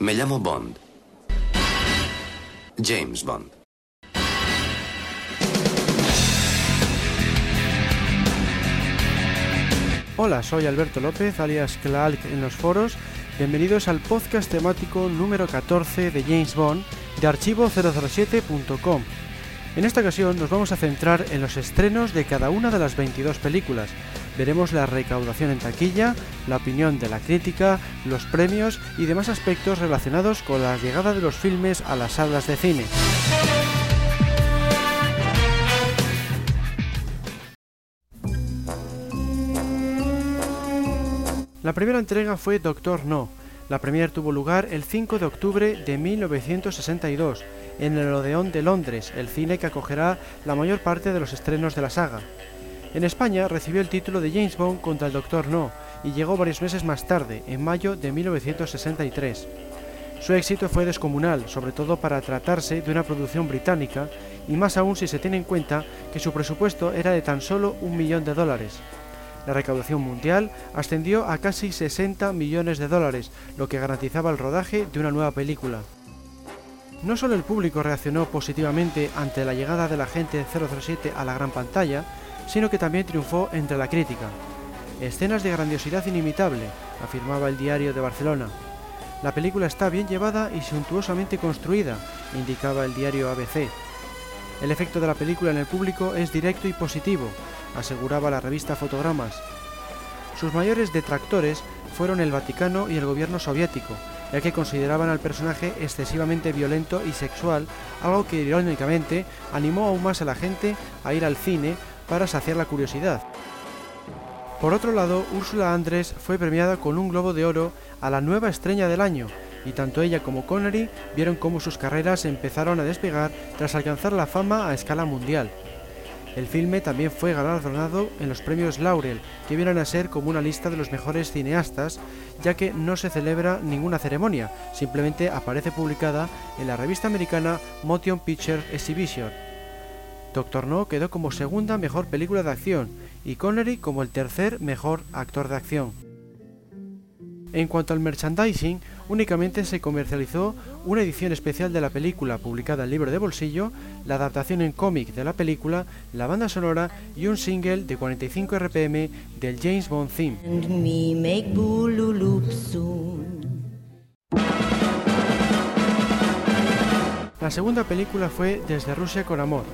Me llamo Bond. James Bond. Hola, soy Alberto López, alias Clark en los foros. Bienvenidos al podcast temático número 14 de James Bond de archivo007.com. En esta ocasión nos vamos a centrar en los estrenos de cada una de las 22 películas. Veremos la recaudación en taquilla, la opinión de la crítica, los premios y demás aspectos relacionados con la llegada de los filmes a las salas de cine. La primera entrega fue Doctor No. La premier tuvo lugar el 5 de octubre de 1962 en el Odeón de Londres, el cine que acogerá la mayor parte de los estrenos de la saga. En España recibió el título de James Bond contra el Doctor No y llegó varios meses más tarde, en mayo de 1963. Su éxito fue descomunal, sobre todo para tratarse de una producción británica, y más aún si se tiene en cuenta que su presupuesto era de tan solo un millón de dólares. La recaudación mundial ascendió a casi 60 millones de dólares, lo que garantizaba el rodaje de una nueva película. No solo el público reaccionó positivamente ante la llegada del agente 007 a la gran pantalla, sino que también triunfó entre la crítica. Escenas de grandiosidad inimitable, afirmaba el diario de Barcelona. La película está bien llevada y suntuosamente construida, indicaba el diario ABC. El efecto de la película en el público es directo y positivo, aseguraba la revista Fotogramas. Sus mayores detractores fueron el Vaticano y el gobierno soviético, ya que consideraban al personaje excesivamente violento y sexual, algo que irónicamente animó aún más a la gente a ir al cine para saciar la curiosidad. Por otro lado, Úrsula Andrés fue premiada con un Globo de Oro a la nueva estrella del año, y tanto ella como Connery vieron cómo sus carreras empezaron a despegar tras alcanzar la fama a escala mundial. El filme también fue galardonado en los premios Laurel, que vienen a ser como una lista de los mejores cineastas, ya que no se celebra ninguna ceremonia, simplemente aparece publicada en la revista americana Motion Picture Exhibition. Doctor No quedó como segunda mejor película de acción y Connery como el tercer mejor actor de acción. En cuanto al merchandising, únicamente se comercializó una edición especial de la película publicada en libro de bolsillo, la adaptación en cómic de la película, la banda sonora y un single de 45 RPM del James Bond theme. La segunda película fue Desde Rusia con Amor,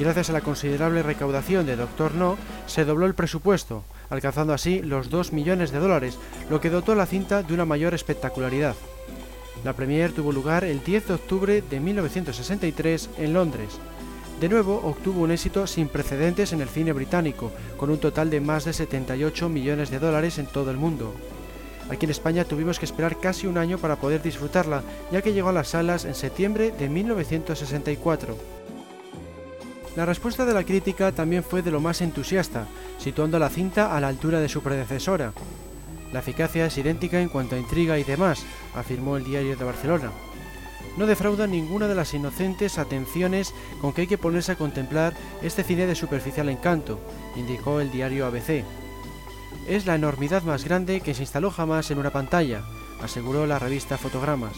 Gracias a la considerable recaudación de Doctor No, se dobló el presupuesto, alcanzando así los 2 millones de dólares, lo que dotó la cinta de una mayor espectacularidad. La premier tuvo lugar el 10 de octubre de 1963 en Londres. De nuevo obtuvo un éxito sin precedentes en el cine británico, con un total de más de 78 millones de dólares en todo el mundo. Aquí en España tuvimos que esperar casi un año para poder disfrutarla, ya que llegó a las salas en septiembre de 1964. La respuesta de la crítica también fue de lo más entusiasta, situando la cinta a la altura de su predecesora. La eficacia es idéntica en cuanto a intriga y demás, afirmó el diario de Barcelona. No defrauda ninguna de las inocentes atenciones con que hay que ponerse a contemplar este cine de superficial encanto, indicó el diario ABC. Es la enormidad más grande que se instaló jamás en una pantalla, aseguró la revista Fotogramas.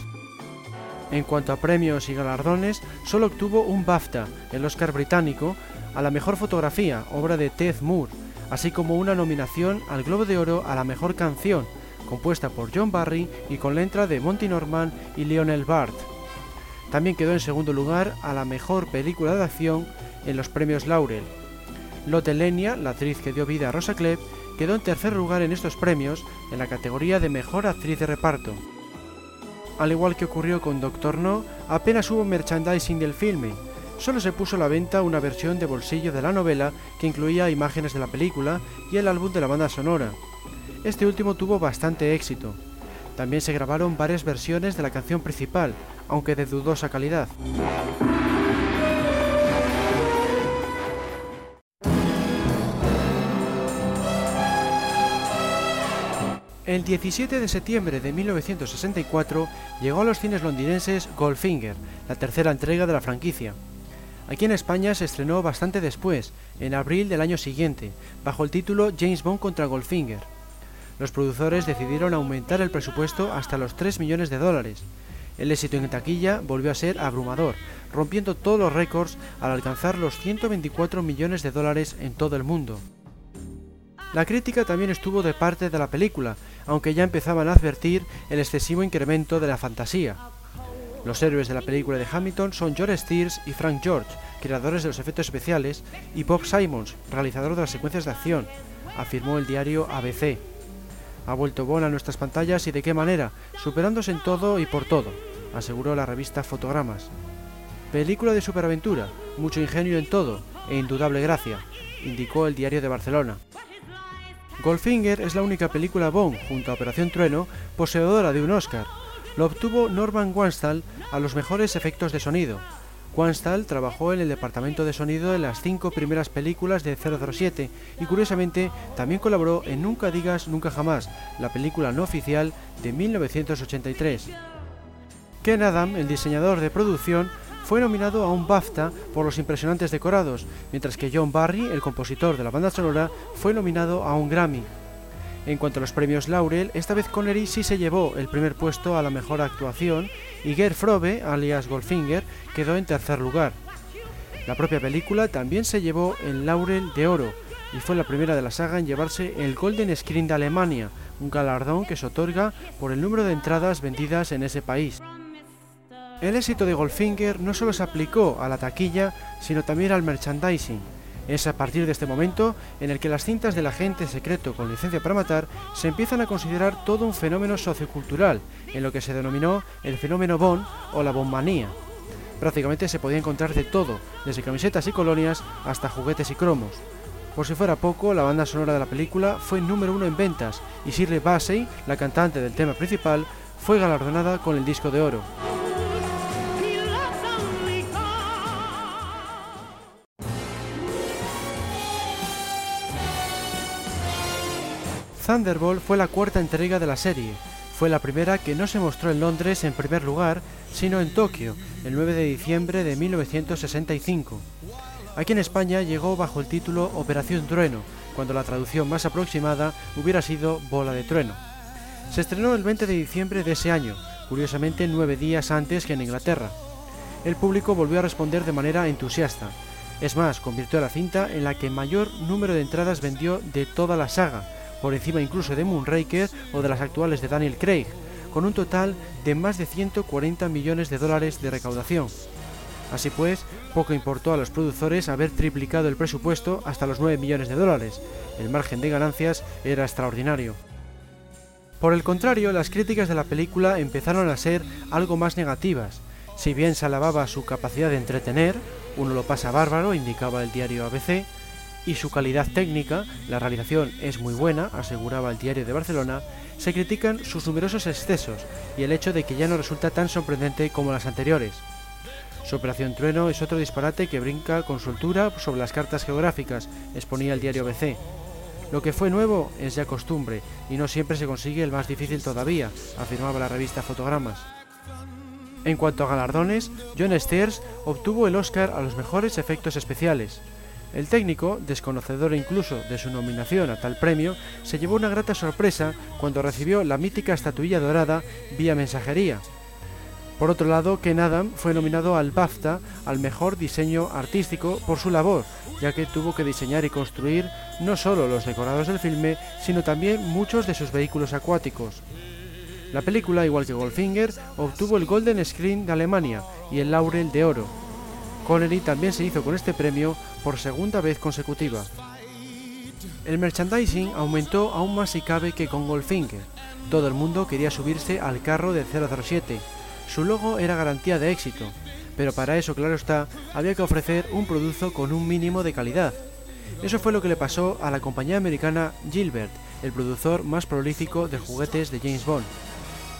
En cuanto a premios y galardones, solo obtuvo un BAFTA, el Oscar británico, a la mejor fotografía, obra de Ted Moore, así como una nominación al Globo de Oro a la mejor canción, compuesta por John Barry y con letra de Monty Norman y Lionel Bart. También quedó en segundo lugar a la mejor película de acción en los premios Laurel. Lotte Lenya, la actriz que dio vida a Rosa Klebb, quedó en tercer lugar en estos premios en la categoría de mejor actriz de reparto. Al igual que ocurrió con Doctor No, apenas hubo merchandising del filme. Solo se puso a la venta una versión de bolsillo de la novela que incluía imágenes de la película y el álbum de la banda sonora. Este último tuvo bastante éxito. También se grabaron varias versiones de la canción principal, aunque de dudosa calidad. El 17 de septiembre de 1964 llegó a los cines londinenses Goldfinger, la tercera entrega de la franquicia. Aquí en España se estrenó bastante después, en abril del año siguiente, bajo el título James Bond contra Goldfinger. Los productores decidieron aumentar el presupuesto hasta los 3 millones de dólares. El éxito en taquilla volvió a ser abrumador, rompiendo todos los récords al alcanzar los 124 millones de dólares en todo el mundo. La crítica también estuvo de parte de la película, aunque ya empezaban a advertir el excesivo incremento de la fantasía. Los héroes de la película de Hamilton son George Steers y Frank George, creadores de los efectos especiales, y Bob Simons, realizador de las secuencias de acción, afirmó el diario ABC. Ha vuelto Bond a nuestras pantallas y de qué manera, superándose en todo y por todo, aseguró la revista Fotogramas. Película de superaventura, mucho ingenio en todo e indudable gracia, indicó el diario de Barcelona. Goldfinger es la única película Bond, junto a Operación Trueno, poseedora de un Oscar. Lo obtuvo Norman Wanstall a los mejores efectos de sonido. Wanstall trabajó en el departamento de sonido en las cinco primeras películas de 007 y curiosamente también colaboró en Nunca digas nunca jamás, la película no oficial de 1983. Ken Adam, el diseñador de producción, fue nominado a un BAFTA por los impresionantes decorados, mientras que John Barry, el compositor de la banda sonora, fue nominado a un Grammy. En cuanto a los premios Laurel, esta vez Connery sí se llevó el primer puesto a la mejor actuación y Gerd Frobe, alias Goldfinger, quedó en tercer lugar. La propia película también se llevó el Laurel de Oro y fue la primera de la saga en llevarse el Golden Screen de Alemania, un galardón que se otorga por el número de entradas vendidas en ese país. El éxito de Goldfinger no solo se aplicó a la taquilla, sino también al merchandising. Es a partir de este momento en el que las cintas del agente secreto con licencia para matar se empiezan a considerar todo un fenómeno sociocultural, en lo que se denominó el fenómeno Bond o la Bondmanía. Prácticamente se podía encontrar de todo, desde camisetas y colonias hasta juguetes y cromos. Por si fuera poco, la banda sonora de la película fue número uno en ventas y Shirley Bassey, la cantante del tema principal, fue galardonada con el disco de oro. Thunderbolt fue la cuarta entrega de la serie. Fue la primera que no se mostró en Londres en primer lugar, sino en Tokio, el 9 de diciembre de 1965. Aquí en España llegó bajo el título Operación Trueno, cuando la traducción más aproximada hubiera sido Bola de Trueno. Se estrenó el 20 de diciembre de ese año, curiosamente nueve días antes que en Inglaterra. El público volvió a responder de manera entusiasta. Es más, convirtió a la cinta en la que mayor número de entradas vendió de toda la saga, por encima incluso de Moonraker o de las actuales de Daniel Craig, con un total de más de 140 millones de dólares de recaudación. Así pues, poco importó a los productores haber triplicado el presupuesto hasta los 9 millones de dólares. El margen de ganancias era extraordinario. Por el contrario, las críticas de la película empezaron a ser algo más negativas. Si bien se alababa su capacidad de entretener, uno lo pasa bárbaro, indicaba el diario ABC, y su calidad técnica, la realización es muy buena, aseguraba el diario de Barcelona, se critican sus numerosos excesos y el hecho de que ya no resulta tan sorprendente como las anteriores. Su Operación Trueno es otro disparate que brinca con soltura sobre las cartas geográficas, exponía el diario BC. Lo que fue nuevo es ya costumbre y no siempre se consigue el más difícil todavía, afirmaba la revista Fotogramas. En cuanto a galardones, John Steers obtuvo el Oscar a los mejores efectos especiales. El técnico, desconocedor incluso de su nominación a tal premio, se llevó una grata sorpresa cuando recibió la mítica estatuilla dorada vía mensajería. Por otro lado, Ken Adam fue nominado al BAFTA al mejor diseño artístico por su labor, ya que tuvo que diseñar y construir no solo los decorados del filme, sino también muchos de sus vehículos acuáticos. La película, igual que Goldfinger, obtuvo el Golden Screen de Alemania y el Laurel de Oro. Connery también se hizo con este premio por segunda vez consecutiva. El merchandising aumentó aún más si cabe que con Goldfinger. Todo el mundo quería subirse al carro del 007. Su logo era garantía de éxito, pero para eso, claro está, había que ofrecer un producto con un mínimo de calidad. Eso fue lo que le pasó a la compañía americana Gilbert, el productor más prolífico de juguetes de James Bond.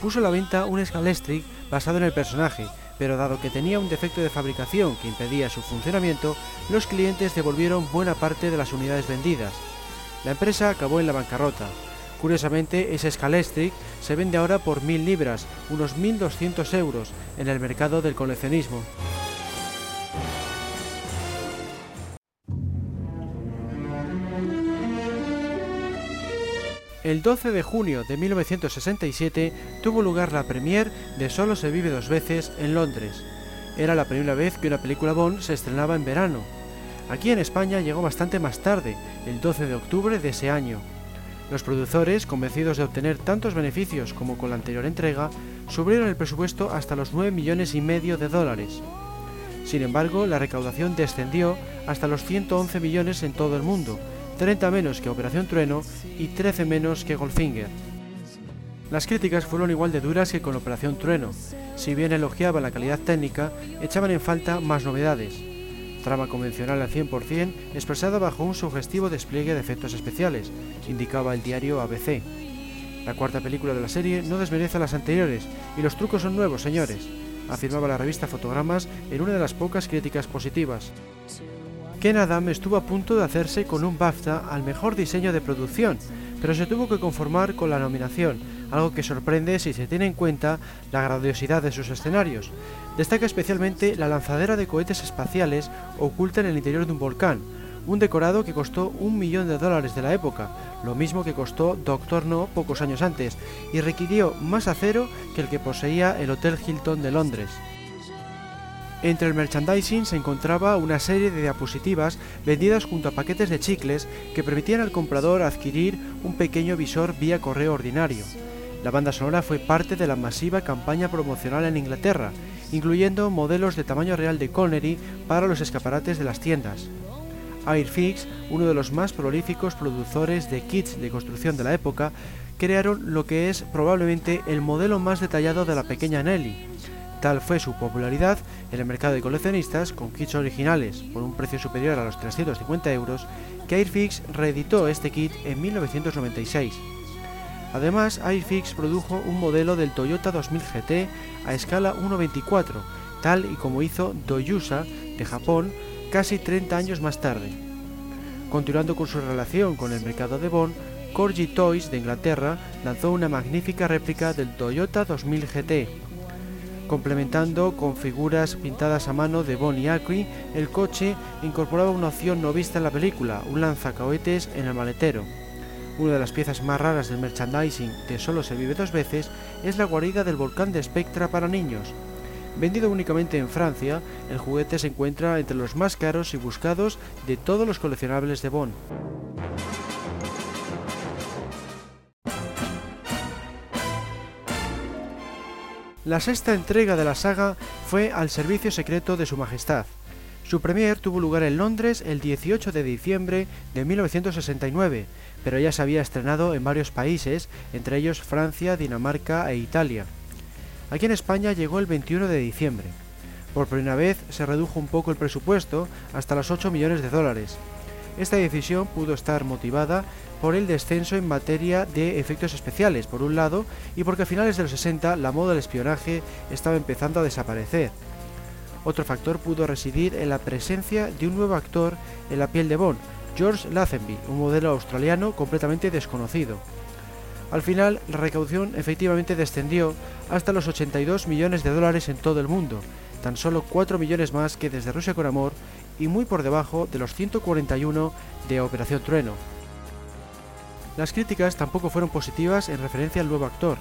Puso a la venta un Scalestric basado en el personaje, pero dado que tenía un defecto de fabricación que impedía su funcionamiento, los clientes devolvieron buena parte de las unidades vendidas. La empresa acabó en la bancarrota. Curiosamente, ese Scalestric se vende ahora por 1.000 libras, unos 1.200 euros, en el mercado del coleccionismo. El 12 de junio de 1967 tuvo lugar la premier de Solo se vive dos veces en Londres. Era la primera vez que una película Bond se estrenaba en verano. Aquí en España llegó bastante más tarde, el 12 de octubre de ese año. Los productores, convencidos de obtener tantos beneficios como con la anterior entrega, subieron el presupuesto hasta los 9 millones y medio de dólares. Sin embargo, la recaudación descendió hasta los 111 millones en todo el mundo, 30 menos que Operación Trueno y 13 menos que Goldfinger. Las críticas fueron igual de duras que con Operación Trueno. Si bien elogiaban la calidad técnica, echaban en falta más novedades. Trama convencional al 100% expresada bajo un sugestivo despliegue de efectos especiales, indicaba el diario ABC. La cuarta película de la serie no desmerece a las anteriores y los trucos son nuevos, señores, afirmaba la revista Fotogramas en una de las pocas críticas positivas. Ken Adam estuvo a punto de hacerse con un BAFTA al mejor diseño de producción, pero se tuvo que conformar con la nominación, algo que sorprende si se tiene en cuenta la grandiosidad de sus escenarios. Destaca especialmente la lanzadera de cohetes espaciales oculta en el interior de un volcán, un decorado que costó un millón de dólares de la época, lo mismo que costó Doctor No pocos años antes, y requirió más acero que el que poseía el Hotel Hilton de Londres. Entre el merchandising se encontraba una serie de diapositivas vendidas junto a paquetes de chicles que permitían al comprador adquirir un pequeño visor vía correo ordinario. La banda sonora fue parte de la masiva campaña promocional en Inglaterra, incluyendo modelos de tamaño real de Connery para los escaparates de las tiendas. Airfix, uno de los más prolíficos productores de kits de construcción de la época, crearon lo que es probablemente el modelo más detallado de la pequeña Nelly, Tal fue su popularidad en el mercado de coleccionistas, con kits originales por un precio superior a los 350 euros, que Airfix reeditó este kit en 1996. Además, Airfix produjo un modelo del Toyota 2000 GT a escala 1.24, tal y como hizo Doyusa de Japón casi 30 años más tarde. Continuando con su relación con el mercado de Bonn, Corgi Toys de Inglaterra lanzó una magnífica réplica del Toyota 2000 GT, Complementando con figuras pintadas a mano de Bonnie Acri, el coche incorporaba una opción no vista en la película, un lanzacohetes en el maletero. Una de las piezas más raras del merchandising de Solo se vive dos veces es la guarida del volcán de Spectra para niños. Vendido únicamente en Francia, el juguete se encuentra entre los más caros y buscados de todos los coleccionables de Bonn. La sexta entrega de la saga fue Al Servicio Secreto de Su Majestad. Su premier tuvo lugar en Londres el 18 de diciembre de 1969, pero ya se había estrenado en varios países, entre ellos Francia, Dinamarca e Italia. Aquí en España llegó el 21 de diciembre. Por primera vez se redujo un poco el presupuesto hasta los 8 millones de dólares. Esta decisión pudo estar motivada por el descenso en materia de efectos especiales, por un lado, y porque a finales de los 60 la moda del espionaje estaba empezando a desaparecer. Otro factor pudo residir en la presencia de un nuevo actor en la piel de Bond, George Lazenby, un modelo australiano completamente desconocido. Al final, la recaudación efectivamente descendió hasta los 82 millones de dólares en todo el mundo, tan solo 4 millones más que desde Rusia con Amor y muy por debajo de los 141 de Operación Trueno. Las críticas tampoco fueron positivas en referencia al nuevo actor.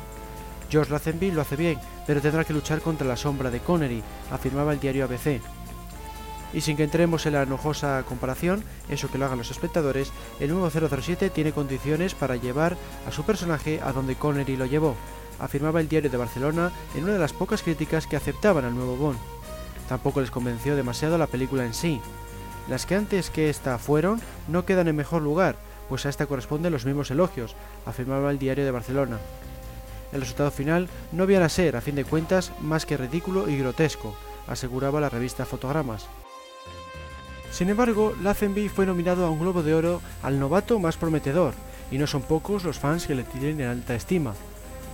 George Lazenby lo hace bien, pero tendrá que luchar contra la sombra de Connery, afirmaba el diario ABC. Y sin que entremos en la enojosa comparación, eso que lo hagan los espectadores, el nuevo 007 tiene condiciones para llevar a su personaje a donde Connery lo llevó, afirmaba el diario de Barcelona en una de las pocas críticas que aceptaban al nuevo Bond. Tampoco les convenció demasiado la película en sí. Las que antes que esta fueron no quedan en mejor lugar, pues a esta corresponden los mismos elogios, afirmaba el diario de Barcelona. El resultado final no viene a ser, a fin de cuentas, más que ridículo y grotesco, aseguraba la revista Fotogramas. Sin embargo, Lazenby fue nominado a un Globo de Oro al novato más prometedor, y no son pocos los fans que le tienen en alta estima.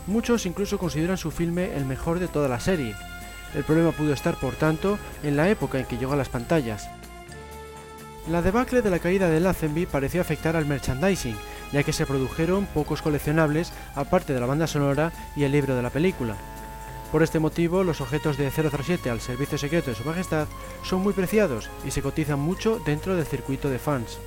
Muchos incluso consideran su filme el mejor de toda la serie. El problema pudo estar, por tanto, en la época en que llegó a las pantallas. La debacle de la caída de Lazenby pareció afectar al merchandising, ya que se produjeron pocos coleccionables aparte de la banda sonora y el libro de la película. Por este motivo, los objetos de 007 al servicio secreto de Su Majestad son muy preciados y se cotizan mucho dentro del circuito de fans.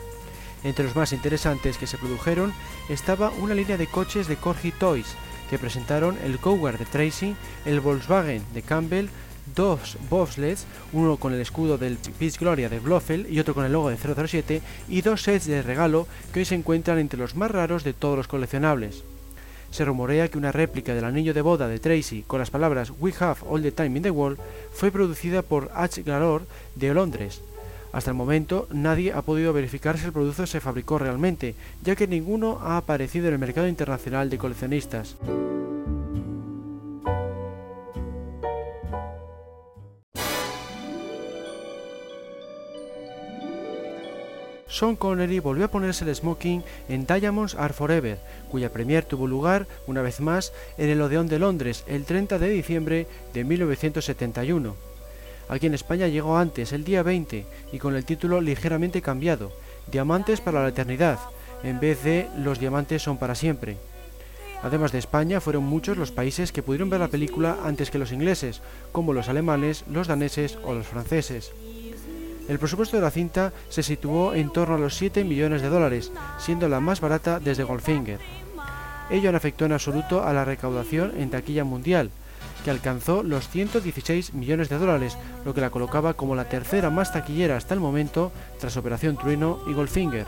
Entre los más interesantes que se produjeron estaba una línea de coches de Corgi Toys, que presentaron el Cougar de Tracy, el Volkswagen de Campbell, dos bobsleds, uno con el escudo del Peace Gloria de Blofeld y otro con el logo de 007, y dos sets de regalo que hoy se encuentran entre los más raros de todos los coleccionables. Se rumorea que una réplica del anillo de boda de Tracy con las palabras We have all the time in the world fue producida por H. Galor de Londres. Hasta el momento nadie ha podido verificar si el producto se fabricó realmente, ya que ninguno ha aparecido en el mercado internacional de coleccionistas. Sean Connery volvió a ponerse el smoking en Diamonds Are Forever, cuya premier tuvo lugar, una vez más, en el Odeón de Londres el 30 de diciembre de 1971. Aquí en España llegó antes, el día 20, y con el título ligeramente cambiado, Diamantes para la Eternidad, en vez de Los Diamantes son para siempre. Además de España, fueron muchos los países que pudieron ver la película antes que los ingleses, como los alemanes, los daneses o los franceses. El presupuesto de la cinta se situó en torno a los 7 millones de dólares, siendo la más barata desde Goldfinger. Ello no afectó en absoluto a la recaudación en taquilla mundial, que alcanzó los 116 millones de dólares, lo que la colocaba como la tercera más taquillera hasta el momento tras Operación Trueno y Goldfinger.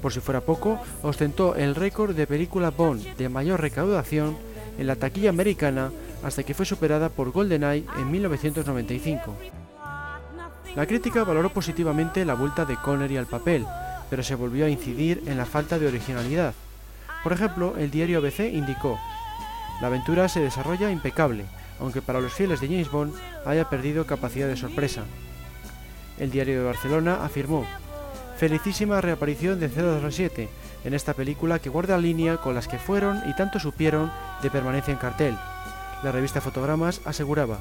Por si fuera poco, ostentó el récord de película Bond de mayor recaudación en la taquilla americana hasta que fue superada por GoldenEye en 1995. La crítica valoró positivamente la vuelta de Connery al papel, pero se volvió a incidir en la falta de originalidad. Por ejemplo, el diario ABC indicó, la aventura se desarrolla impecable, aunque para los fieles de James Bond haya perdido capacidad de sorpresa. El diario de Barcelona afirmó, felicísima reaparición de 007 en esta película que guarda línea con las que fueron y tanto supieron de permanencia en cartel. La revista Fotogramas aseguraba,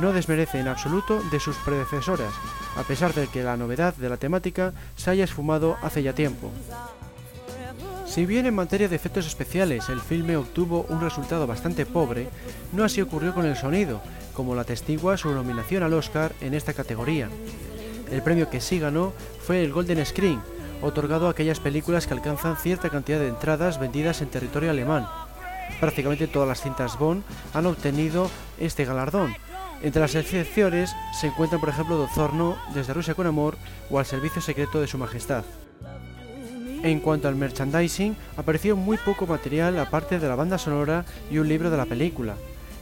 no desmerece en absoluto de sus predecesoras, a pesar de que la novedad de la temática se haya esfumado hace ya tiempo. Si bien en materia de efectos especiales el filme obtuvo un resultado bastante pobre, no así ocurrió con el sonido, como lo atestigua su nominación al Oscar en esta categoría. El premio que sí ganó fue el Golden Screen, otorgado a aquellas películas que alcanzan cierta cantidad de entradas vendidas en territorio alemán. Prácticamente todas las cintas Bond han obtenido este galardón, entre las excepciones se encuentran, por ejemplo, Dozorno, Desde Rusia con Amor o Al Servicio Secreto de Su Majestad. En cuanto al merchandising, apareció muy poco material aparte de la banda sonora y un libro de la película.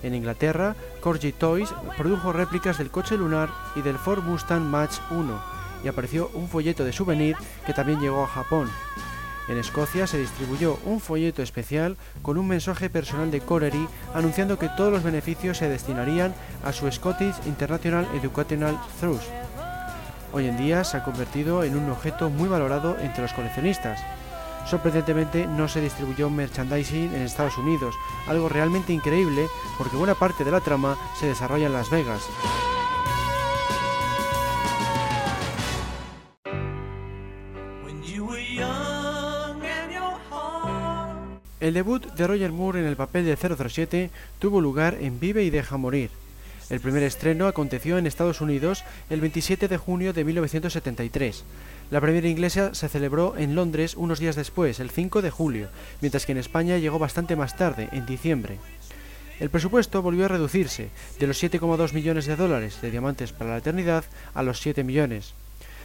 En Inglaterra, Corgi Toys produjo réplicas del coche lunar y del Ford Mustang Match 1, y apareció un folleto de souvenir que también llegó a Japón. En Escocia se distribuyó un folleto especial con un mensaje personal de Connery anunciando que todos los beneficios se destinarían a su Scottish International Educational Trust. Hoy en día se ha convertido en un objeto muy valorado entre los coleccionistas. Sorprendentemente no se distribuyó merchandising en Estados Unidos, algo realmente increíble porque buena parte de la trama se desarrolla en Las Vegas. El debut de Roger Moore en el papel de 007 tuvo lugar en Vive y Deja Morir. El primer estreno aconteció en Estados Unidos el 27 de junio de 1973. La primera inglesa se celebró en Londres unos días después, el 5 de julio, mientras que en España llegó bastante más tarde, en diciembre. El presupuesto volvió a reducirse, de los 7,2 millones de dólares de Diamantes para la Eternidad a los 7 millones.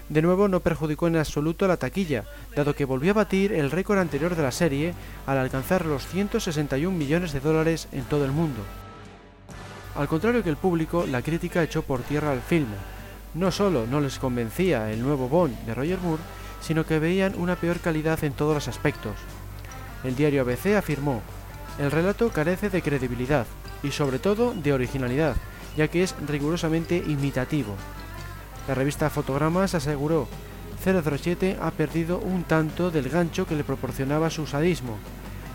De nuevo no perjudicó en absoluto la taquilla, dado que volvió a batir el récord anterior de la serie al alcanzar los 161 millones de dólares en todo el mundo. Al contrario que el público, la crítica echó por tierra al filme. No solo no les convencía el nuevo Bond de Roger Moore, sino que veían una peor calidad en todos los aspectos. El diario ABC afirmó, el relato carece de credibilidad y sobre todo de originalidad, ya que es rigurosamente imitativo, la revista Fotogramas aseguró, 007 ha perdido un tanto del gancho que le proporcionaba su sadismo,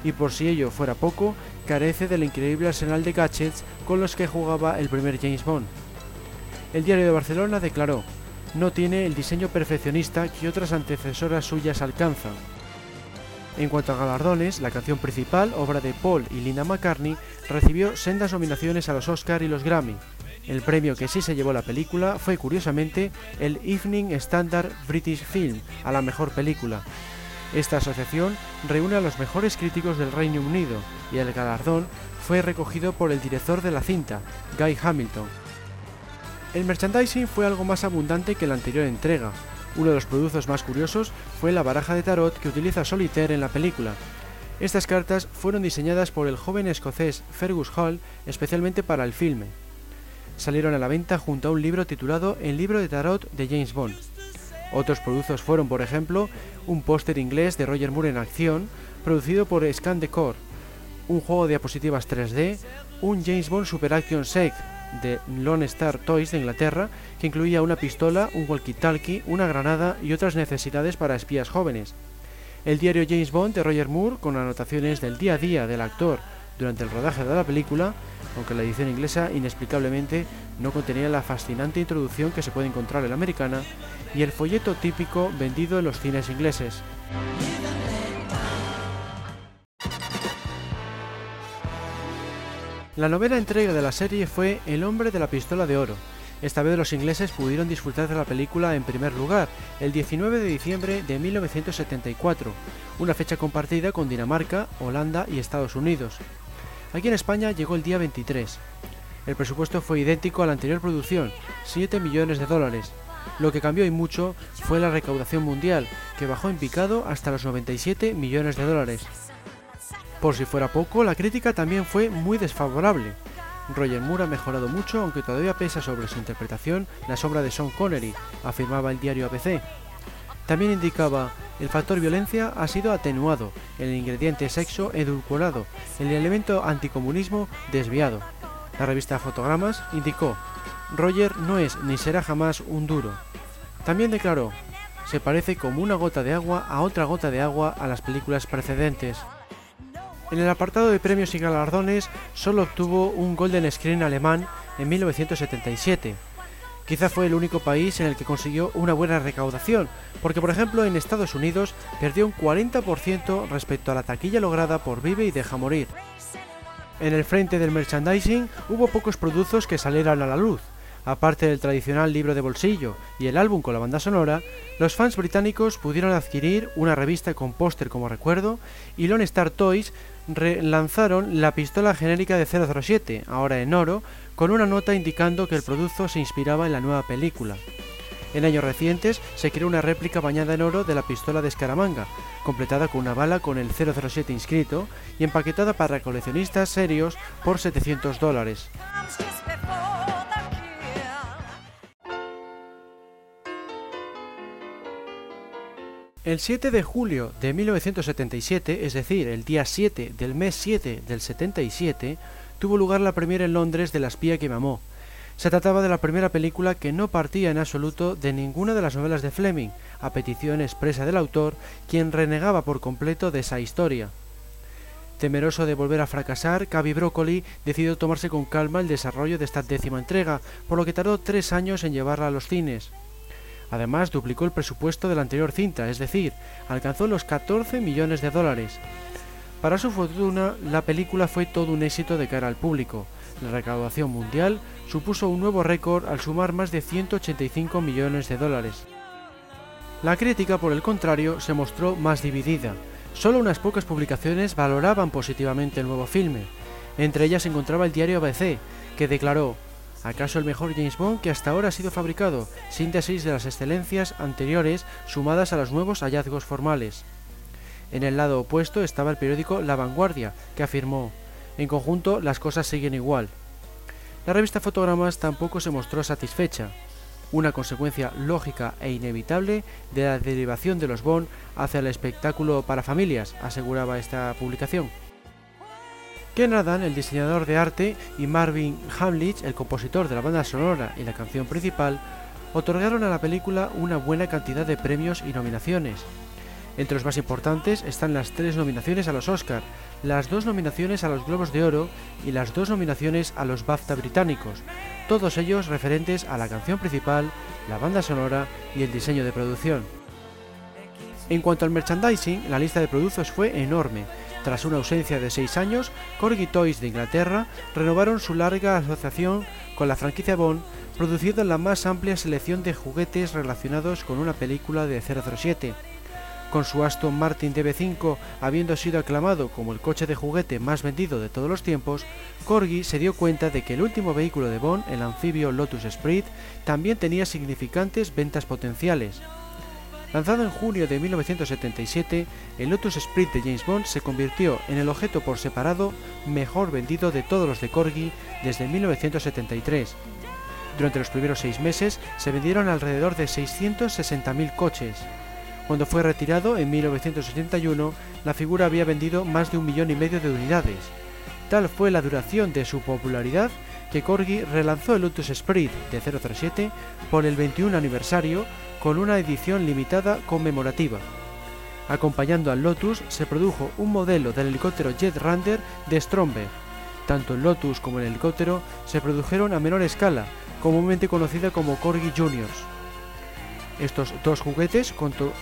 y por si ello fuera poco, carece del increíble arsenal de gadgets con los que jugaba el primer James Bond. El diario de Barcelona declaró, no tiene el diseño perfeccionista que otras antecesoras suyas alcanzan. En cuanto a galardones, la canción principal, obra de Paul y Linda McCartney, recibió sendas nominaciones a los Oscar y los Grammy, El premio que sí se llevó la película fue curiosamente el Evening Standard British Film a la mejor película. Esta asociación reúne a los mejores críticos del Reino Unido y el galardón fue recogido por el director de la cinta, Guy Hamilton. El merchandising fue algo más abundante que la anterior entrega. Uno de los productos más curiosos fue la baraja de tarot que utiliza Solitaire en la película. Estas cartas fueron diseñadas por el joven escocés Fergus Hall especialmente para el filme. Salieron a la venta junto a un libro titulado El libro de tarot de James Bond. Otros productos fueron, por ejemplo, un póster inglés de Roger Moore en acción, producido por Scan Decor, un juego de diapositivas 3D, un James Bond Super Action Set de Lone Star Toys de Inglaterra, que incluía una pistola, un walkie-talkie, una granada y otras necesidades para espías jóvenes. El diario James Bond de Roger Moore, con anotaciones del día a día del actor durante el rodaje de la película, aunque la edición inglesa inexplicablemente no contenía la fascinante introducción que se puede encontrar en la americana, y el folleto típico vendido en los cines ingleses. La novena entrega de la serie fue El hombre de la pistola de oro. Esta vez los ingleses pudieron disfrutar de la película en primer lugar, el 19 de diciembre de 1974, una fecha compartida con Dinamarca, Holanda y Estados Unidos. Aquí en España llegó el día 23. El presupuesto fue idéntico a la anterior producción, 7 millones de dólares. Lo que cambió y mucho fue la recaudación mundial, que bajó en picado hasta los 97 millones de dólares. Por si fuera poco, la crítica también fue muy desfavorable. Roger Moore ha mejorado mucho, aunque todavía pesa sobre su interpretación la sombra de Sean Connery, afirmaba el diario ABC. También indicaba, el factor violencia ha sido atenuado, el ingrediente sexo edulcorado, el elemento anticomunismo desviado. La revista Fotogramas indicó, Roger no es ni será jamás un duro. También declaró, se parece como una gota de agua a otra gota de agua a las películas precedentes. En el apartado de premios y galardones solo obtuvo un Golden Screen alemán en 1977. Quizá fue el único país en el que consiguió una buena recaudación, porque por ejemplo en Estados Unidos perdió un 40% respecto a la taquilla lograda por Vive y Deja Morir. En el frente del merchandising hubo pocos productos que salieran a la luz, Aparte del tradicional libro de bolsillo y el álbum con la banda sonora, los fans británicos pudieron adquirir una revista con póster como recuerdo y Lone Star Toys lanzaron la pistola genérica de 007, ahora en oro, con una nota indicando que el producto se inspiraba en la nueva película. En años recientes se creó una réplica bañada en oro de la pistola de Escaramanga, completada con una bala con el 007 inscrito y empaquetada para coleccionistas serios por 700 dólares. El 7 de julio de 1977, es decir, el día 7 del mes 7 del 77, tuvo lugar la premiera en Londres de La espía que me amó. Se trataba de la primera película que no partía en absoluto de ninguna de las novelas de Fleming, a petición expresa del autor, quien renegaba por completo de esa historia. Temeroso de volver a fracasar, Cavi Broccoli decidió tomarse con calma el desarrollo de esta décima entrega, por lo que tardó tres años en llevarla a los cines. Además, duplicó el presupuesto de la anterior cinta, es decir, alcanzó los 14 millones de dólares. Para su fortuna, la película fue todo un éxito de cara al público. La recaudación mundial supuso un nuevo récord al sumar más de 185 millones de dólares. La crítica, por el contrario, se mostró más dividida. Solo unas pocas publicaciones valoraban positivamente el nuevo filme. Entre ellas se encontraba el diario ABC, que declaró ¿Acaso el mejor James Bond que hasta ahora ha sido fabricado? Síntesis de las excelencias anteriores sumadas a los nuevos hallazgos formales. En el lado opuesto estaba el periódico La Vanguardia, que afirmó, en conjunto las cosas siguen igual. La revista Fotogramas tampoco se mostró satisfecha, una consecuencia lógica e inevitable de la derivación de los Bond hacia el espectáculo para familias, aseguraba esta publicación. Ken Adan, el diseñador de arte, y Marvin Hamlich, el compositor de la banda sonora y la canción principal, otorgaron a la película una buena cantidad de premios y nominaciones. Entre los más importantes están las tres nominaciones a los Oscar, las dos nominaciones a los Globos de Oro y las dos nominaciones a los BAFTA británicos, todos ellos referentes a la canción principal, la banda sonora y el diseño de producción. En cuanto al merchandising, la lista de productos fue enorme, Tras una ausencia de seis años, Corgi Toys de Inglaterra renovaron su larga asociación con la franquicia Bond, produciendo la más amplia selección de juguetes relacionados con una película de 007. Con su Aston Martin DB5 habiendo sido aclamado como el coche de juguete más vendido de todos los tiempos, Corgi se dio cuenta de que el último vehículo de Bond, el anfibio Lotus Esprit, también tenía significantes ventas potenciales. Lanzado en junio de 1977, el Lotus Esprit de James Bond se convirtió en el objeto por separado mejor vendido de todos los de Corgi desde 1973. Durante los primeros seis meses se vendieron alrededor de 660.000 coches. Cuando fue retirado en 1981, la figura había vendido más de un millón y medio de unidades. Tal fue la duración de su popularidad que Corgi relanzó el Lotus Esprit de 007 por el 21 aniversario con una edición limitada conmemorativa. Acompañando al Lotus se produjo un modelo del helicóptero Jet Rander de Stromberg. Tanto el Lotus como el helicóptero se produjeron a menor escala, comúnmente conocida como Corgi Juniors. Estos dos juguetes, junto,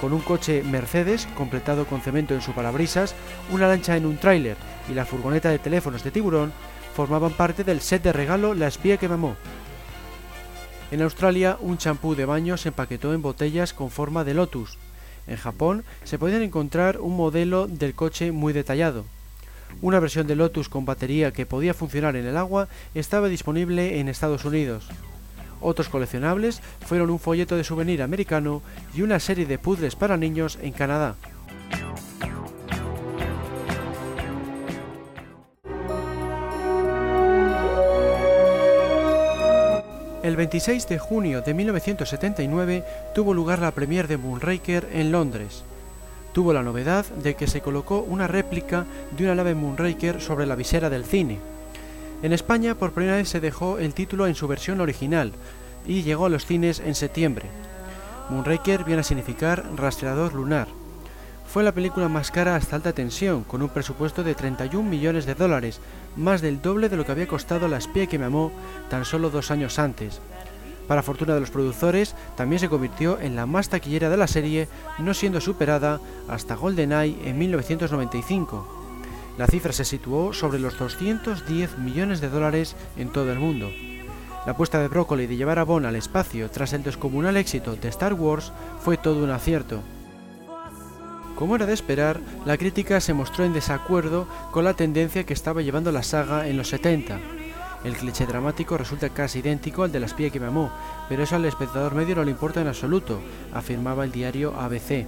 con un coche Mercedes completado con cemento en su parabrisas, una lancha en un tráiler y la furgoneta de teléfonos de tiburón, formaban parte del set de regalo La espía que mamó. En Australia, un champú de baño se empaquetó en botellas con forma de lotus. En Japón se podían encontrar un modelo del coche muy detallado. Una versión de Lotus con batería que podía funcionar en el agua estaba disponible en Estados Unidos. Otros coleccionables fueron un folleto de souvenir americano y una serie de puzzles para niños en Canadá. El 26 de junio de 1979 tuvo lugar la premier de Moonraker en Londres. Tuvo la novedad de que se colocó una réplica de una nave Moonraker sobre la visera del cine. En España por primera vez se dejó el título en su versión original y llegó a los cines en septiembre. Moonraker viene a significar rastreador lunar. Fue la película más cara hasta alta tensión, con un presupuesto de 31 millones de dólares, más del doble de lo que había costado La espía que me amó tan solo dos años antes. Para fortuna de los productores, también se convirtió en la más taquillera de la serie, no siendo superada hasta GoldenEye en 1995. La cifra se situó sobre los 210 millones de dólares en todo el mundo. La apuesta de Broccoli de llevar a Bond al espacio tras el descomunal éxito de Star Wars fue todo un acierto. Como era de esperar, la crítica se mostró en desacuerdo con la tendencia que estaba llevando la saga en los 70. El cliché dramático resulta casi idéntico al de la espía que me amó, pero eso al espectador medio no le importa en absoluto, afirmaba el diario ABC.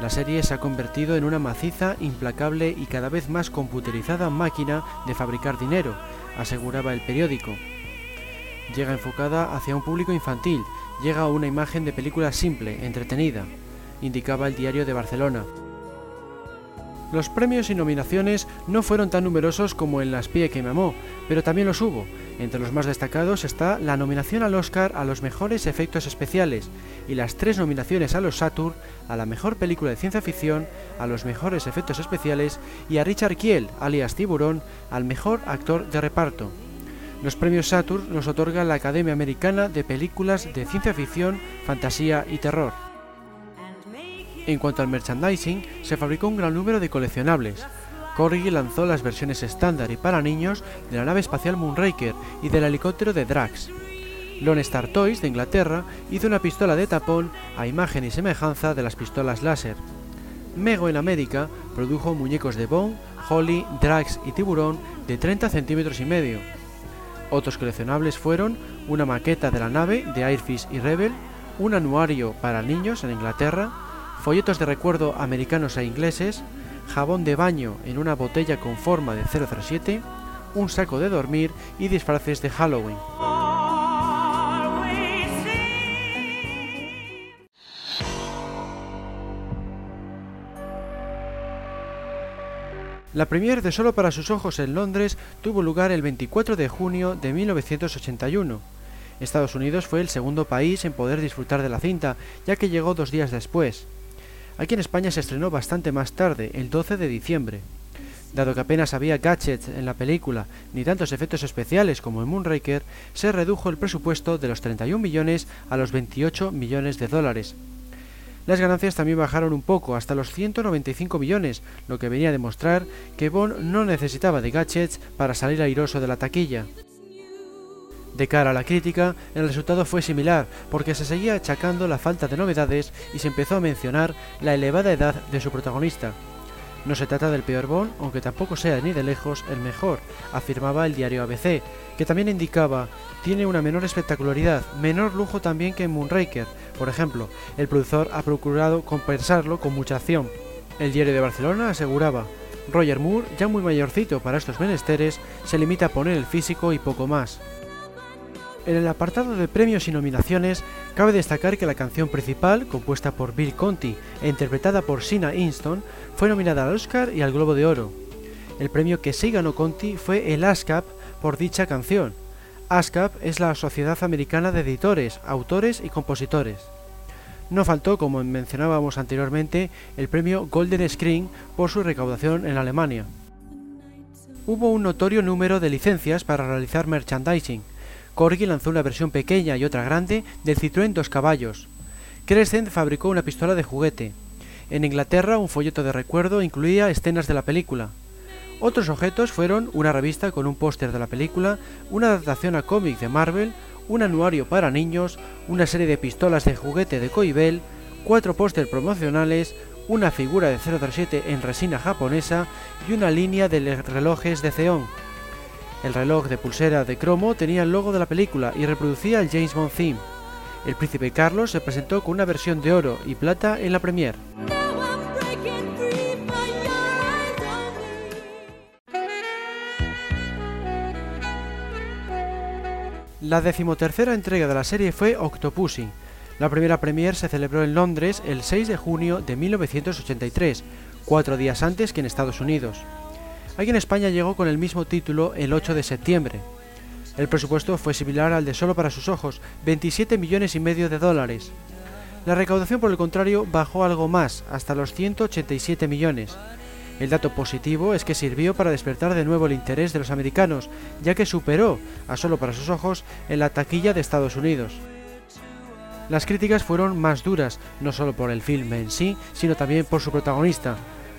La serie se ha convertido en una maciza, implacable y cada vez más computerizada máquina de fabricar dinero, aseguraba el periódico. Llega enfocada hacia un público infantil, llega a una imagen de película simple, entretenida, indicaba el diario de Barcelona. Los premios y nominaciones no fueron tan numerosos como en Las Pie que me amó, pero también los hubo. Entre los más destacados está la nominación al Oscar a los mejores efectos especiales y las tres nominaciones a los Saturn a la mejor película de ciencia ficción, a los mejores efectos especiales y a Richard Kiel, alias Tiburón, al mejor actor de reparto. Los premios Saturn los otorga la Academia Americana de Películas de Ciencia Ficción, Fantasía y Terror. En cuanto al merchandising, se fabricó un gran número de coleccionables. Corgi lanzó las versiones estándar y para niños de la nave espacial Moonraker y del helicóptero de Drax. Lone Star Toys de Inglaterra hizo una pistola de tapón a imagen y semejanza de las pistolas láser. Mego en América produjo muñecos de Bone, Holly, Drax y Tiburón de 30 centímetros y medio. Otros coleccionables fueron una maqueta de la nave de Airfish y Rebel, un anuario para niños en Inglaterra, folletos de recuerdo americanos e ingleses, jabón de baño en una botella con forma de 007, un saco de dormir y disfraces de Halloween. La premier de Solo para sus ojos en Londres tuvo lugar el 24 de junio de 1981. Estados Unidos fue el segundo país en poder disfrutar de la cinta, ya que llegó dos días después. Aquí en España se estrenó bastante más tarde, el 12 de diciembre. Dado que apenas había gadgets en la película ni tantos efectos especiales como en Moonraker, se redujo el presupuesto de los 31 millones a los 28 millones de dólares. Las ganancias también bajaron un poco, hasta los 195 millones, lo que venía a demostrar que Bond no necesitaba de gadgets para salir airoso de la taquilla. De cara a la crítica, el resultado fue similar, porque se seguía achacando la falta de novedades y se empezó a mencionar la elevada edad de su protagonista. No se trata del peor Bond, aunque tampoco sea ni de lejos el mejor, afirmaba el diario ABC, que también indicaba tiene una menor espectacularidad, menor lujo también que en Moonraker. Por ejemplo, el productor ha procurado compensarlo con mucha acción. El diario de Barcelona aseguraba, Roger Moore, ya muy mayorcito para estos menesteres, se limita a poner el físico y poco más. En el apartado de premios y nominaciones, cabe destacar que la canción principal, compuesta por Bill Conti e interpretada por Sina Inston, fue nominada al Oscar y al Globo de Oro. El premio que sí ganó Conti fue el ASCAP por dicha canción. ASCAP es la Sociedad Americana de Editores, Autores y Compositores. No faltó, como mencionábamos anteriormente, el premio Golden Screen por su recaudación en Alemania. Hubo un notorio número de licencias para realizar merchandising, Corgi lanzó una versión pequeña y otra grande del Citroën dos caballos. Crescent fabricó una pistola de juguete. En Inglaterra, un folleto de recuerdo incluía escenas de la película. Otros objetos fueron una revista con un póster de la película, una adaptación a cómic de Marvel, un anuario para niños, una serie de pistolas de juguete de Coibel, cuatro póster promocionales, una figura de 007 en resina japonesa y una línea de relojes de Zeon. El reloj de pulsera de cromo tenía el logo de la película y reproducía el James Bond theme. El príncipe Carlos se presentó con una versión de oro y plata en la premiere. La decimotercera entrega de la serie fue Octopussy. La primera premiere se celebró en Londres el 6 de junio de 1983, cuatro días antes que en Estados Unidos. Aquí en España llegó con el mismo título el 8 de septiembre. El presupuesto fue similar al de Solo para sus ojos, 27 millones y medio de dólares. La recaudación, por el contrario, bajó algo más, hasta los 187 millones. El dato positivo es que sirvió para despertar de nuevo el interés de los americanos, ya que superó a Solo para sus ojos en la taquilla de Estados Unidos. Las críticas fueron más duras, no solo por el filme en sí, sino también por su protagonista,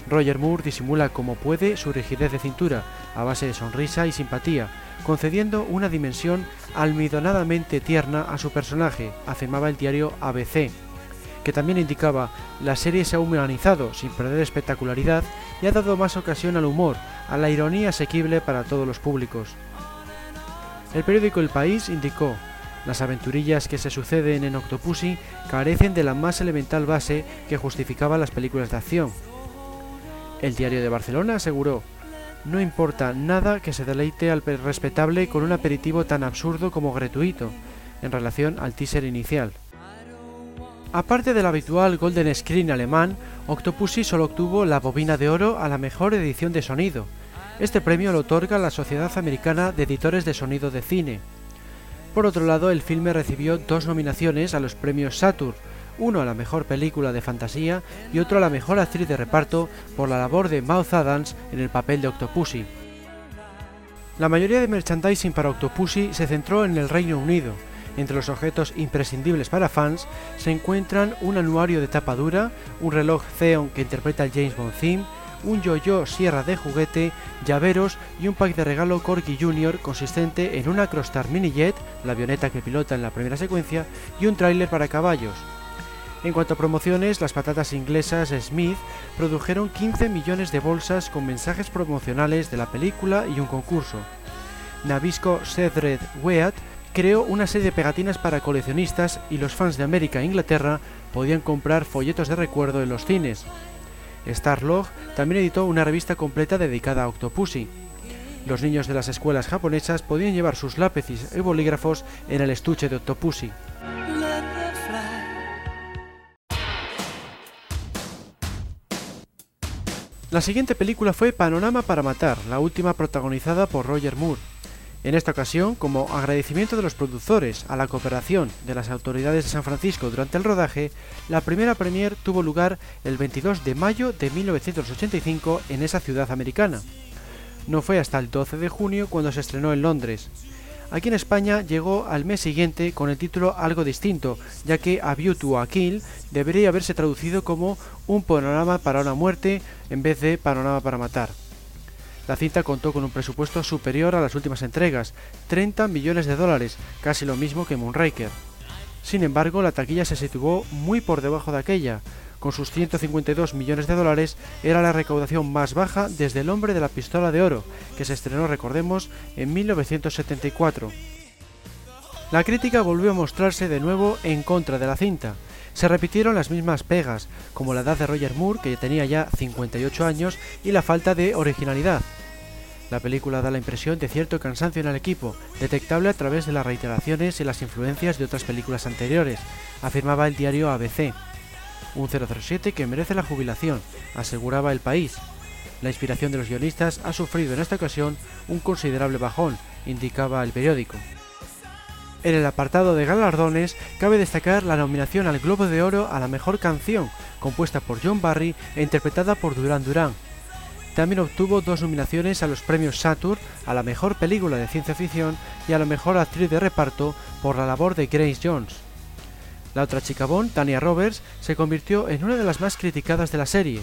Roger Moore disimula como puede su rigidez de cintura, a base de sonrisa y simpatía, concediendo una dimensión almidonadamente tierna a su personaje, afirmaba el diario ABC, que también indicaba la serie se ha humanizado sin perder espectacularidad y ha dado más ocasión al humor, a la ironía asequible para todos los públicos. El periódico El País indicó las aventurillas que se suceden en Octopussy carecen de la más elemental base que justificaba las películas de acción, el diario de Barcelona aseguró, no importa nada que se deleite al respetable con un aperitivo tan absurdo como gratuito, en relación al teaser inicial. Aparte del habitual Golden Screen alemán, Octopussy solo obtuvo la bobina de oro a la mejor edición de sonido. Este premio lo otorga la Sociedad Americana de Editores de Sonido de Cine. Por otro lado, el filme recibió dos nominaciones a los premios Saturn, uno a la mejor película de fantasía y otro a la mejor actriz de reparto por la labor de Mouth Adams en el papel de Octopussy. La mayoría de merchandising para Octopussy se centró en el Reino Unido. Entre los objetos imprescindibles para fans se encuentran un anuario de tapa dura, un reloj Theon que interpreta el James Bond theme, un yo-yo sierra de juguete, llaveros y un pack de regalo Corky Jr. consistente en una Crostar Mini Jet, la avioneta que pilota en la primera secuencia, y un tráiler para caballos. En cuanto a promociones, las patatas inglesas Smith produjeron 15 millones de bolsas con mensajes promocionales de la película y un concurso. Nabisco Cedred Weat creó una serie de pegatinas para coleccionistas y los fans de América e Inglaterra podían comprar folletos de recuerdo en los cines. Starlog también editó una revista completa dedicada a Octopussy. Los niños de las escuelas japonesas podían llevar sus lápices y bolígrafos en el estuche de Octopussy. La siguiente película fue Panorama para Matar, la última protagonizada por Roger Moore. En esta ocasión, como agradecimiento de los productores a la cooperación de las autoridades de San Francisco durante el rodaje, la primera premier tuvo lugar el 22 de mayo de 1985 en esa ciudad americana. No fue hasta el 12 de junio cuando se estrenó en Londres. Aquí en España llegó al mes siguiente con el título algo distinto, ya que A View to a Kill debería haberse traducido como Un panorama para una muerte en vez de Panorama para matar. La cinta contó con un presupuesto superior a las últimas entregas, 30 millones de dólares, casi lo mismo que Moonraker. Sin embargo, la taquilla se situó muy por debajo de aquella, con sus 152 millones de dólares, era la recaudación más baja desde El hombre de la pistola de oro, que se estrenó, recordemos, en 1974. La crítica volvió a mostrarse de nuevo en contra de la cinta. Se repitieron las mismas pegas, como la edad de Roger Moore, que tenía ya 58 años, y la falta de originalidad. La película da la impresión de cierto cansancio en el equipo, detectable a través de las reiteraciones y las influencias de otras películas anteriores, afirmaba el diario ABC. Un 007 que merece la jubilación, aseguraba el país. La inspiración de los guionistas ha sufrido en esta ocasión un considerable bajón, indicaba el periódico. En el apartado de galardones cabe destacar la nominación al Globo de Oro a la mejor canción, compuesta por John Barry e interpretada por Duran Duran. También obtuvo dos nominaciones a los premios Saturn a la mejor película de ciencia ficción y a la mejor actriz de reparto por la labor de Grace Jones. La otra chica Tania Roberts, se convirtió en una de las más criticadas de la serie.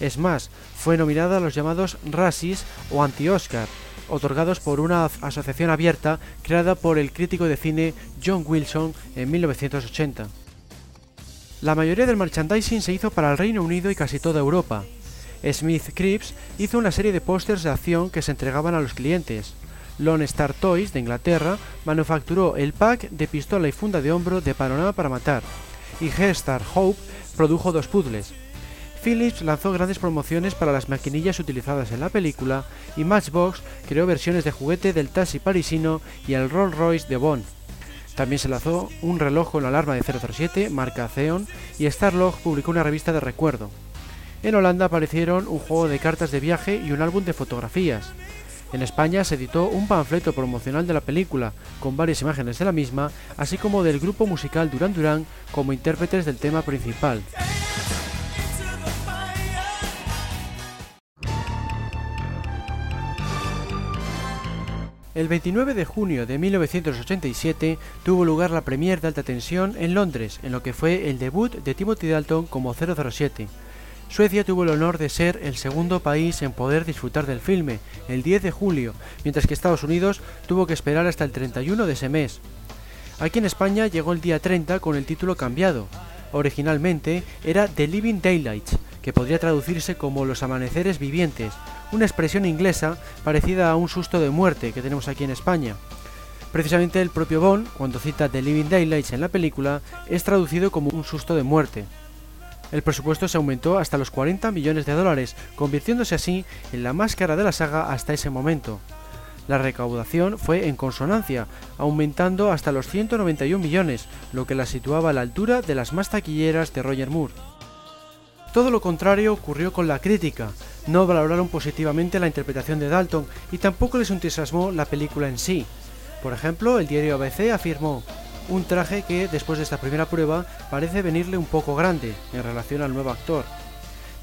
Es más, fue nominada a los llamados Razzies o Anti-Oscar, otorgados por una asociación abierta creada por el crítico de cine John Wilson en 1980. La mayoría del merchandising se hizo para el Reino Unido y casi toda Europa. Smith Cripps hizo una serie de pósters de acción que se entregaban a los clientes. Lone Star Toys de Inglaterra manufacturó el pack de pistola y funda de hombro de Panorama para matar, y Star Hope produjo dos puzzles. Philips lanzó grandes promociones para las maquinillas utilizadas en la película y Matchbox creó versiones de juguete del taxi parisino y el Rolls Royce de Bond. También se lanzó un reloj con alarma de 007 marca Theon y Starlog publicó una revista de recuerdo. En Holanda aparecieron un juego de cartas de viaje y un álbum de fotografías. En España se editó un panfleto promocional de la película, con varias imágenes de la misma, así como del grupo musical Duran Duran como intérpretes del tema principal. El 29 de junio de 1987 tuvo lugar la premier de alta tensión en Londres, en lo que fue el debut de Timothy Dalton como 007. Suecia tuvo el honor de ser el segundo país en poder disfrutar del filme, el 10 de julio, mientras que Estados Unidos tuvo que esperar hasta el 31 de ese mes. Aquí en España llegó el día 30 con el título cambiado. Originalmente era The Living Daylights, que podría traducirse como los amaneceres vivientes, una expresión inglesa parecida a un susto de muerte que tenemos aquí en España. Precisamente el propio Bond, cuando cita The Living Daylights en la película, es traducido como un susto de muerte. El presupuesto se aumentó hasta los 40 millones de dólares, convirtiéndose así en la más cara de la saga hasta ese momento. La recaudación fue en consonancia, aumentando hasta los 191 millones, lo que la situaba a la altura de las más taquilleras de Roger Moore. Todo lo contrario ocurrió con la crítica, no valoraron positivamente la interpretación de Dalton y tampoco les entusiasmó la película en sí. Por ejemplo, el diario ABC afirmó, un traje que, después de esta primera prueba, parece venirle un poco grande en relación al nuevo actor.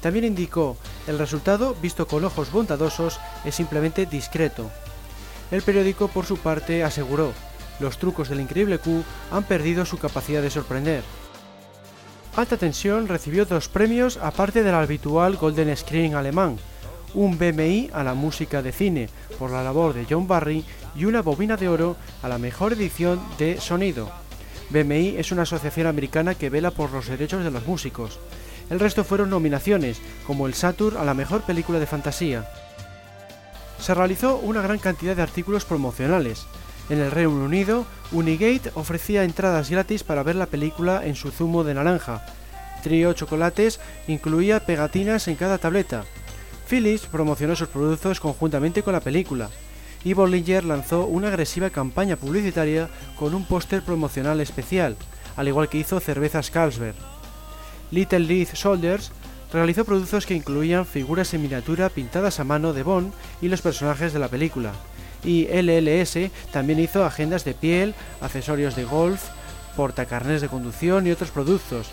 También indicó, el resultado, visto con ojos bondadosos, es simplemente discreto. El periódico, por su parte, aseguró, los trucos del increíble Q han perdido su capacidad de sorprender. Alta Tensión recibió dos premios aparte del habitual Golden Screen alemán, un BMI a la música de cine por la labor de John Barry y una bobina de oro a la mejor edición de sonido. BMI es una asociación americana que vela por los derechos de los músicos. El resto fueron nominaciones, como el Saturn a la mejor película de fantasía. Se realizó una gran cantidad de artículos promocionales. En el Reino Unido, Unigate ofrecía entradas gratis para ver la película en su zumo de naranja. Trio Chocolates incluía pegatinas en cada tableta. Philips promocionó sus productos conjuntamente con la película y Bollinger lanzó una agresiva campaña publicitaria con un póster promocional especial, al igual que hizo Cervezas Carlsberg. Little League Soldiers realizó productos que incluían figuras en miniatura pintadas a mano de Bond y los personajes de la película. Y LLS también hizo agendas de piel, accesorios de golf, portacarnes de conducción y otros productos.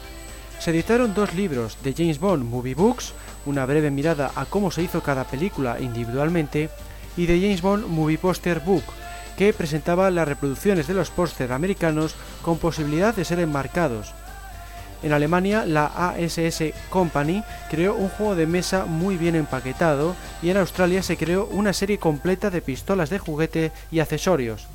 Se editaron dos libros de James Bond Movie Books, una breve mirada a cómo se hizo cada película individualmente, y The James Bond Movie Poster Book, que presentaba las reproducciones de los póster americanos con posibilidad de ser enmarcados. En Alemania, la ASS Company creó un juego de mesa muy bien empaquetado y en Australia se creó una serie completa de pistolas de juguete y accesorios.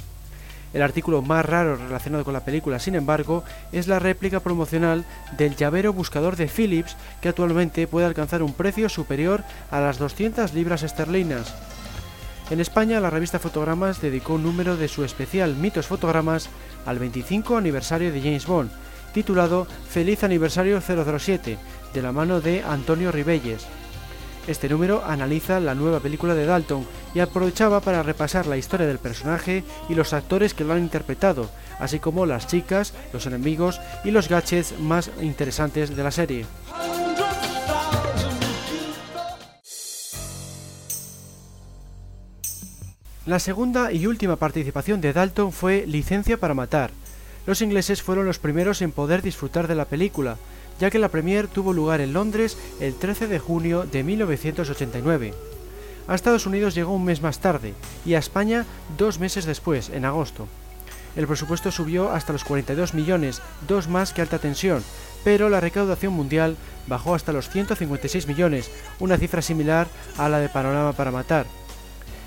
El artículo más raro relacionado con la película, sin embargo, es la réplica promocional del llavero buscador de Philips, que actualmente puede alcanzar un precio superior a las 200 libras esterlinas. En España, la revista Fotogramas dedicó un número de su especial Mitos Fotogramas al 25 aniversario de James Bond, titulado Feliz Aniversario 007, de la mano de Antonio Ribelles. Este número analiza la nueva película de Dalton y aprovechaba para repasar la historia del personaje y los actores que lo han interpretado, así como las chicas, los enemigos y los gadgets más interesantes de la serie. La segunda y última participación de Dalton fue Licencia para Matar. Los ingleses fueron los primeros en poder disfrutar de la película, ya que la premier tuvo lugar en Londres el 13 de junio de 1989. A Estados Unidos llegó un mes más tarde y a España dos meses después, en agosto. El presupuesto subió hasta los 42 millones, dos más que alta tensión, pero la recaudación mundial bajó hasta los 156 millones, una cifra similar a la de Panorama para Matar,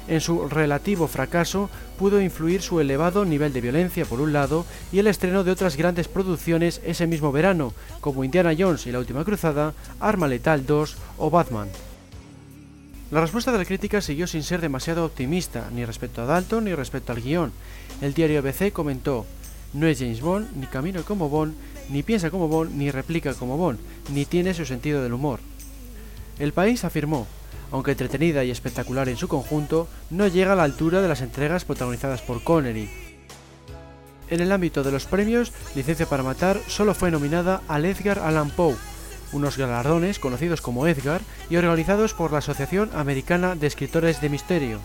en su relativo fracaso pudo influir su elevado nivel de violencia por un lado y el estreno de otras grandes producciones ese mismo verano, como Indiana Jones y la Última Cruzada, Arma Letal 2 o Batman. La respuesta de la crítica siguió sin ser demasiado optimista, ni respecto a Dalton ni respecto al guion. El diario ABC comentó, no es James Bond, ni camina como Bond, ni piensa como Bond, ni replica como Bond, ni tiene su sentido del humor. El país afirmó, aunque entretenida y espectacular en su conjunto, no llega a la altura de las entregas protagonizadas por Connery. En el ámbito de los premios, Licencia para Matar solo fue nominada al Edgar Allan Poe, unos galardones conocidos como Edgar y organizados por la Asociación Americana de Escritores de Misterio.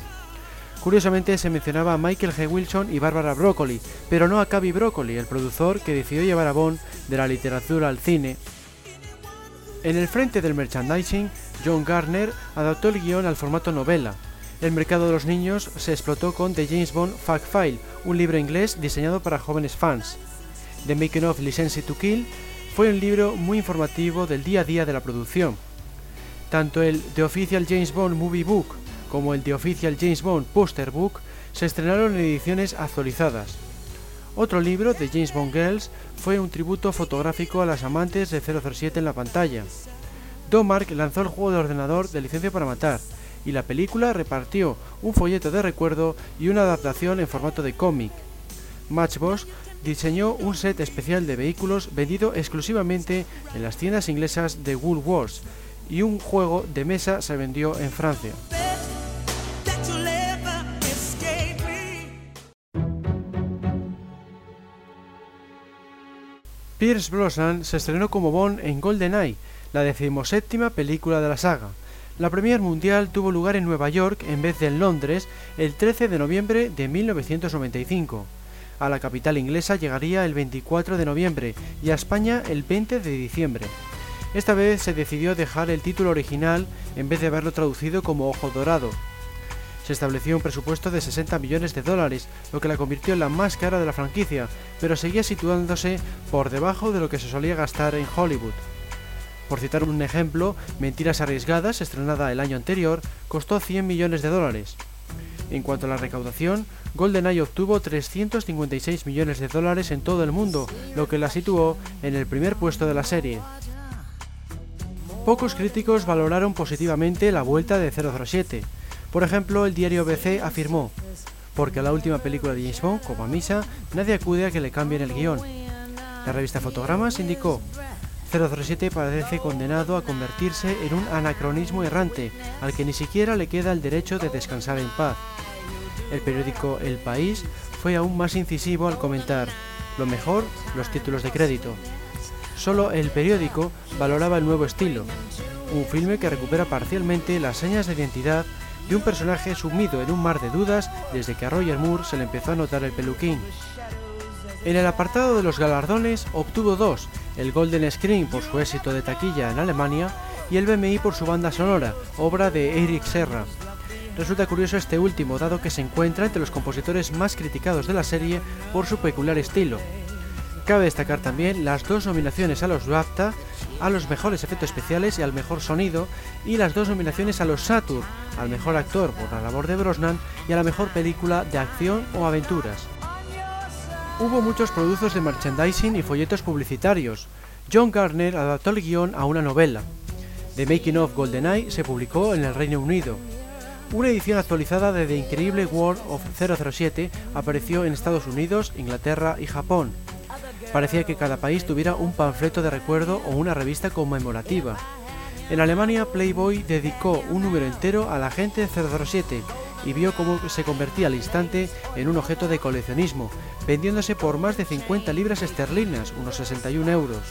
Curiosamente se mencionaba a Michael G. Wilson y Barbara Broccoli, pero no a Cavi Broccoli, el productor que decidió llevar a Bond de la literatura al cine. En el frente del merchandising, John Garner adaptó el guion al formato novela. El mercado de los niños se explotó con The James Bond Fact File, un libro inglés diseñado para jóvenes fans. The Making of License to Kill fue un libro muy informativo del día a día de la producción. Tanto el The Official James Bond Movie Book como el The Official James Bond Poster Book se estrenaron en ediciones actualizadas. Otro libro, The James Bond Girls, fue un tributo fotográfico a las amantes de 007 en la pantalla. Domark lanzó el juego de ordenador de licencia para matar, y la película repartió un folleto de recuerdo y una adaptación en formato de cómic. Matchbox diseñó un set especial de vehículos vendido exclusivamente en las tiendas inglesas de Woolworths y un juego de mesa se vendió en Francia. Pierce Brosnan se estrenó como Bond en GoldenEye la decimoséptima película de la saga. La premier mundial tuvo lugar en Nueva York en vez de en Londres el 13 de noviembre de 1995. A la capital inglesa llegaría el 24 de noviembre y a España el 20 de diciembre. Esta vez se decidió dejar el título original en vez de haberlo traducido como Ojo Dorado. Se estableció un presupuesto de 60 millones de dólares, lo que la convirtió en la más cara de la franquicia, pero seguía situándose por debajo de lo que se solía gastar en Hollywood. Por citar un ejemplo, Mentiras Arriesgadas, estrenada el año anterior, costó 100 millones de dólares. En cuanto a la recaudación, GoldenEye obtuvo 356 millones de dólares en todo el mundo, lo que la situó en el primer puesto de la serie. Pocos críticos valoraron positivamente la vuelta de 007. Por ejemplo, el diario BC afirmó, porque a la última película de James Bond, como a Misa, nadie acude a que le cambien el guion. La revista Fotogramas indicó, 007 parece condenado a convertirse en un anacronismo errante, al que ni siquiera le queda el derecho de descansar en paz. El periódico El País fue aún más incisivo al comentar, lo mejor, los títulos de crédito. Solo el periódico valoraba el nuevo estilo, un filme que recupera parcialmente las señas de identidad de un personaje sumido en un mar de dudas desde que a Roger Moore se le empezó a notar el peluquín. En el apartado de los galardones obtuvo dos, el Golden Screen por su éxito de taquilla en Alemania y el BMI por su banda sonora, obra de Eric Serra. Resulta curioso este último, dado que se encuentra entre los compositores más criticados de la serie por su peculiar estilo. Cabe destacar también las dos nominaciones a los BAFTA, a los mejores efectos especiales y al mejor sonido, y las dos nominaciones a los Saturn, al mejor actor por la labor de Brosnan y a la mejor película de acción o aventuras. Hubo muchos productos de merchandising y folletos publicitarios. John Garner adaptó el guion a una novela. The Making of GoldenEye se publicó en el Reino Unido. Una edición actualizada de The Incredible World of 007 apareció en Estados Unidos, Inglaterra y Japón. Parecía que cada país tuviera un panfleto de recuerdo o una revista conmemorativa. En Alemania, Playboy dedicó un número entero a la agente 007 y vio cómo se convertía al instante en un objeto de coleccionismo, vendiéndose por más de 50 libras esterlinas, unos 61 euros.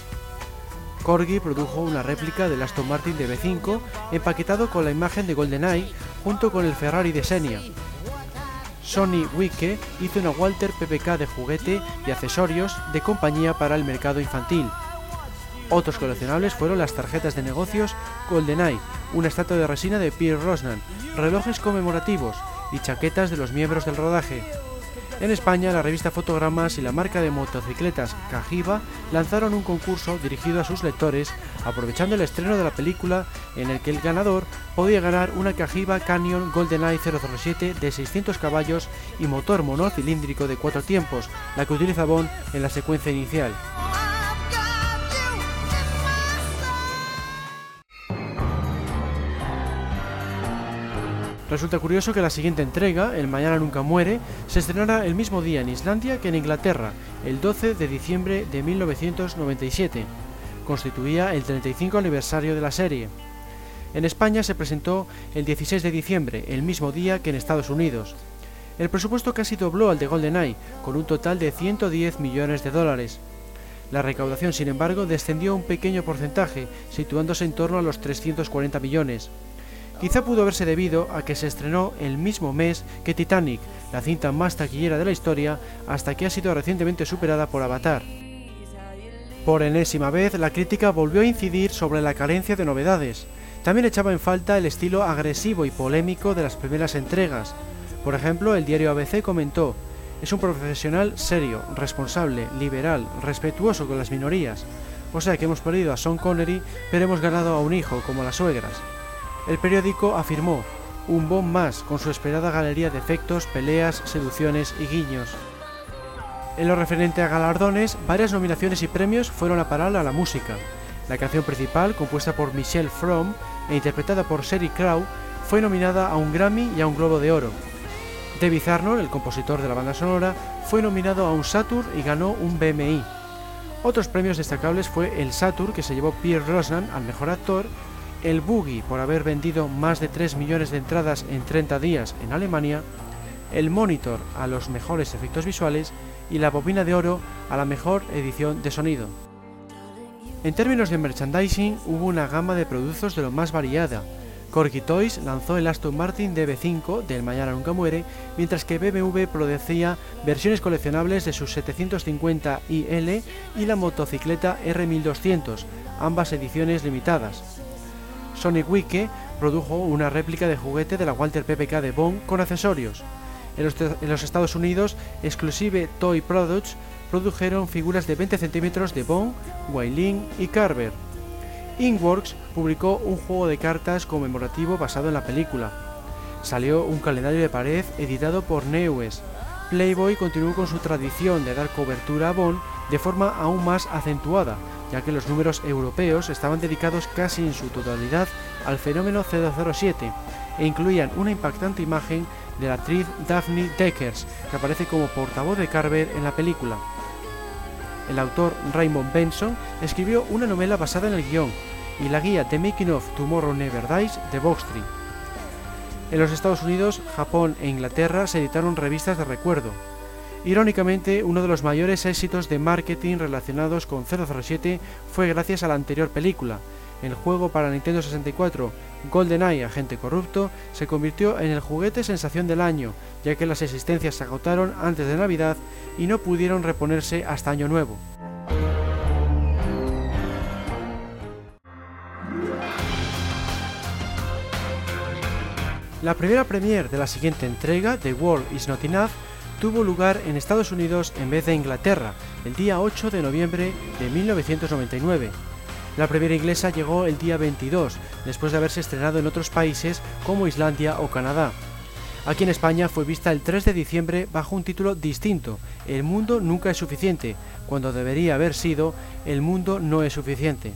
Corgi produjo una réplica del Aston Martin de B5 empaquetado con la imagen de GoldenEye junto con el Ferrari de Senia. Sony Wike hizo una Walter PPK de juguete y accesorios de compañía para el mercado infantil. Otros coleccionables fueron las tarjetas de negocios GoldenEye, una estatua de resina de Pierre Rosnan, relojes conmemorativos y chaquetas de los miembros del rodaje. En España, la revista Fotogramas y la marca de motocicletas Cajiva lanzaron un concurso dirigido a sus lectores, aprovechando el estreno de la película en el que el ganador podía ganar una Cajiva Canyon GoldenEye 007 de 600 caballos y motor monocilíndrico de cuatro tiempos, la que utiliza Bond en la secuencia inicial. Resulta curioso que la siguiente entrega, El Mañana Nunca Muere, se estrenara el mismo día en Islandia que en Inglaterra, el 12 de diciembre de 1997. Constituía el 35 aniversario de la serie. En España se presentó el 16 de diciembre, el mismo día que en Estados Unidos. El presupuesto casi dobló al de GoldenEye, con un total de 110 millones de dólares. La recaudación, sin embargo, descendió un pequeño porcentaje, situándose en torno a los 340 millones. Quizá pudo haberse debido a que se estrenó el mismo mes que Titanic, la cinta más taquillera de la historia, hasta que ha sido recientemente superada por Avatar. Por enésima vez, la crítica volvió a incidir sobre la carencia de novedades. También echaba en falta el estilo agresivo y polémico de las primeras entregas. Por ejemplo, el diario ABC comentó, es un profesional serio, responsable, liberal, respetuoso con las minorías. O sea que hemos perdido a Sean Connery, pero hemos ganado a un hijo, como las suegras. El periódico afirmó, un bomb más con su esperada galería de efectos, peleas, seducciones y guiños. En lo referente a galardones, varias nominaciones y premios fueron a parar a la música. La canción principal, compuesta por Michelle Fromm e interpretada por Sherry Crow, fue nominada a un Grammy y a un Globo de Oro. David Arnold, el compositor de la banda sonora, fue nominado a un Saturn y ganó un BMI. Otros premios destacables fue el Saturn que se llevó Pierre Rosnan al mejor actor el Boogie por haber vendido más de 3 millones de entradas en 30 días en Alemania, el Monitor a los mejores efectos visuales y la Bobina de Oro a la mejor edición de sonido. En términos de merchandising hubo una gama de productos de lo más variada. Corky Toys lanzó el Aston Martin DB5 del Mañana Nunca Muere, mientras que BMW producía versiones coleccionables de sus 750 IL y la motocicleta R1200, ambas ediciones limitadas. Sonic Wike produjo una réplica de juguete de la Walter PPK de Bond con accesorios. En los, Estados Unidos, Exclusive Toy Products produjeron figuras de 20 centímetros de Bond, Wailing y Carver. Inkworks publicó un juego de cartas conmemorativo basado en la película. Salió un calendario de pared editado por Neues. Playboy continuó con su tradición de dar cobertura a Bond de forma aún más acentuada, ya que los números europeos estaban dedicados casi en su totalidad al fenómeno 007 e incluían una impactante imagen de la actriz Daphne Deckers, que aparece como portavoz de Carver en la película. El autor Raymond Benson escribió una novela basada en el guion y la guía The Making of Tomorrow Never Dies de Box En los Estados Unidos, Japón e Inglaterra se editaron revistas de recuerdo, Irónicamente, uno de los mayores éxitos de marketing relacionados con 007 fue gracias a la anterior película. El juego para Nintendo 64, GoldenEye Agente Corrupto, se convirtió en el juguete sensación del año, ya que las existencias se agotaron antes de Navidad y no pudieron reponerse hasta Año Nuevo. La primera premiere de la siguiente entrega, The World Is Not Enough, tuvo lugar en Estados Unidos en vez de Inglaterra, el día 8 de noviembre de 1999. La primera inglesa llegó el día 22, después de haberse estrenado en otros países como Islandia o Canadá. Aquí en España fue vista el 3 de diciembre bajo un título distinto, El mundo nunca es suficiente, cuando debería haber sido El mundo no es suficiente.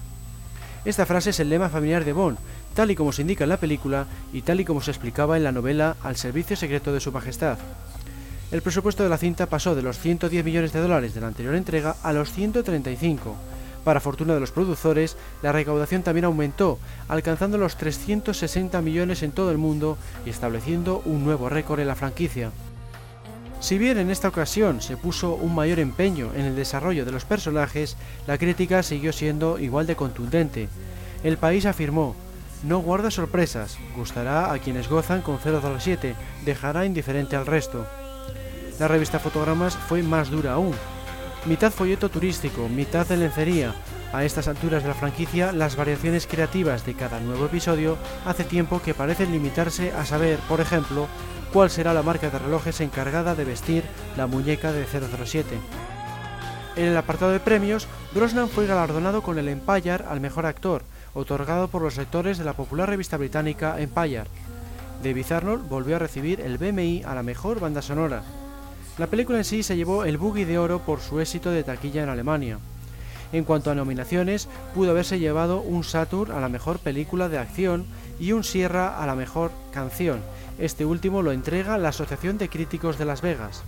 Esta frase es el lema familiar de Bond, tal y como se indica en la película y tal y como se explicaba en la novela Al servicio secreto de su majestad. El presupuesto de la cinta pasó de los 110 millones de dólares de la anterior entrega a los 135. Para fortuna de los productores, la recaudación también aumentó, alcanzando los 360 millones en todo el mundo y estableciendo un nuevo récord en la franquicia. Si bien en esta ocasión se puso un mayor empeño en el desarrollo de los personajes, la crítica siguió siendo igual de contundente. El país afirmó, no guarda sorpresas, gustará a quienes gozan con 007, dejará indiferente al resto. La revista Fotogramas fue más dura aún. Mitad folleto turístico, mitad de lencería. A estas alturas de la franquicia, las variaciones creativas de cada nuevo episodio hace tiempo que parecen limitarse a saber, por ejemplo, cuál será la marca de relojes encargada de vestir la muñeca de 007. En el apartado de premios, Brosnan fue galardonado con el Empire al mejor actor, otorgado por los lectores de la popular revista británica Empire. David Arnold volvió a recibir el BMI a la mejor banda sonora. La película en sí se llevó el Boogie de Oro por su éxito de taquilla en Alemania. En cuanto a nominaciones, pudo haberse llevado un Saturn a la mejor película de acción y un Sierra a la mejor canción, este último lo entrega la Asociación de Críticos de Las Vegas.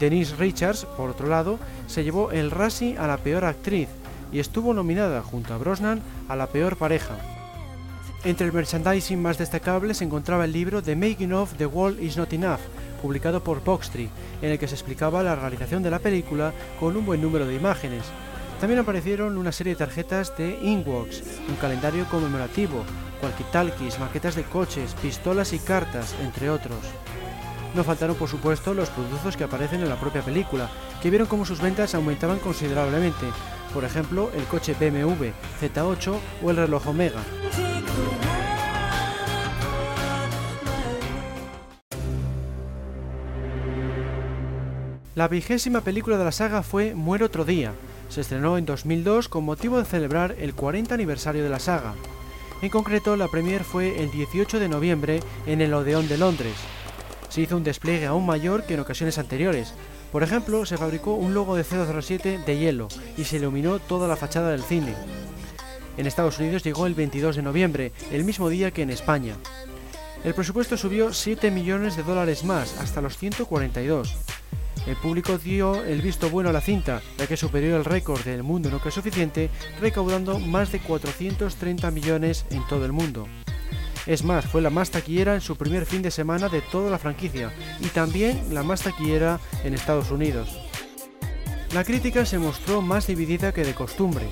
Denise Richards, por otro lado, se llevó el Razzie a la peor actriz y estuvo nominada junto a Brosnan a la peor pareja. Entre el merchandising más destacable se encontraba el libro The Making of The World Is Not Enough, publicado por Boxtree, en el que se explicaba la realización de la película con un buen número de imágenes. También aparecieron una serie de tarjetas de Inworks, un calendario conmemorativo, walkie-talkies, maquetas de coches, pistolas y cartas, entre otros. No faltaron por supuesto los productos que aparecen en la propia película, que vieron cómo sus ventas aumentaban considerablemente, por ejemplo el coche BMW Z8 o el reloj Omega. La vigésima película de la saga fue Muere otro día. Se estrenó en 2002 con motivo de celebrar el 40 aniversario de la saga. En concreto, la premier fue el 18 de noviembre en el Odeón de Londres. Se hizo un despliegue aún mayor que en ocasiones anteriores. Por ejemplo, se fabricó un logo de 007 de hielo y se iluminó toda la fachada del cine. En Estados Unidos llegó el 22 de noviembre, el mismo día que en España. El presupuesto subió 7 millones de dólares más, hasta los 142. El público dio el visto bueno a la cinta, ya que superó el récord del mundo es suficiente, recaudando más de 430 millones en todo el mundo. Es más, fue la más taquillera en su primer fin de semana de toda la franquicia y también la más taquillera en Estados Unidos. La crítica se mostró más dividida que de costumbre.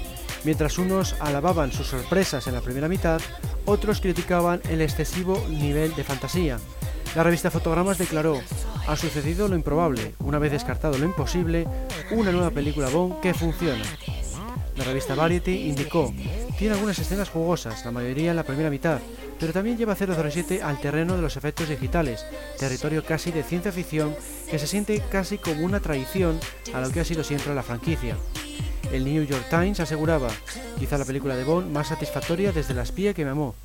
Mientras unos alababan sus sorpresas en la primera mitad, otros criticaban el excesivo nivel de fantasía. La revista Fotogramas declaró, ha sucedido lo improbable, una vez descartado lo imposible, una nueva película Bond que funciona. La revista Variety indicó, tiene algunas escenas jugosas, la mayoría en la primera mitad, pero también lleva 007 al terreno de los efectos digitales, territorio casi de ciencia ficción que se siente casi como una traición a lo que ha sido siempre la franquicia. El New York Times aseguraba, quizá la película de Bond más satisfactoria desde La espía que me amó.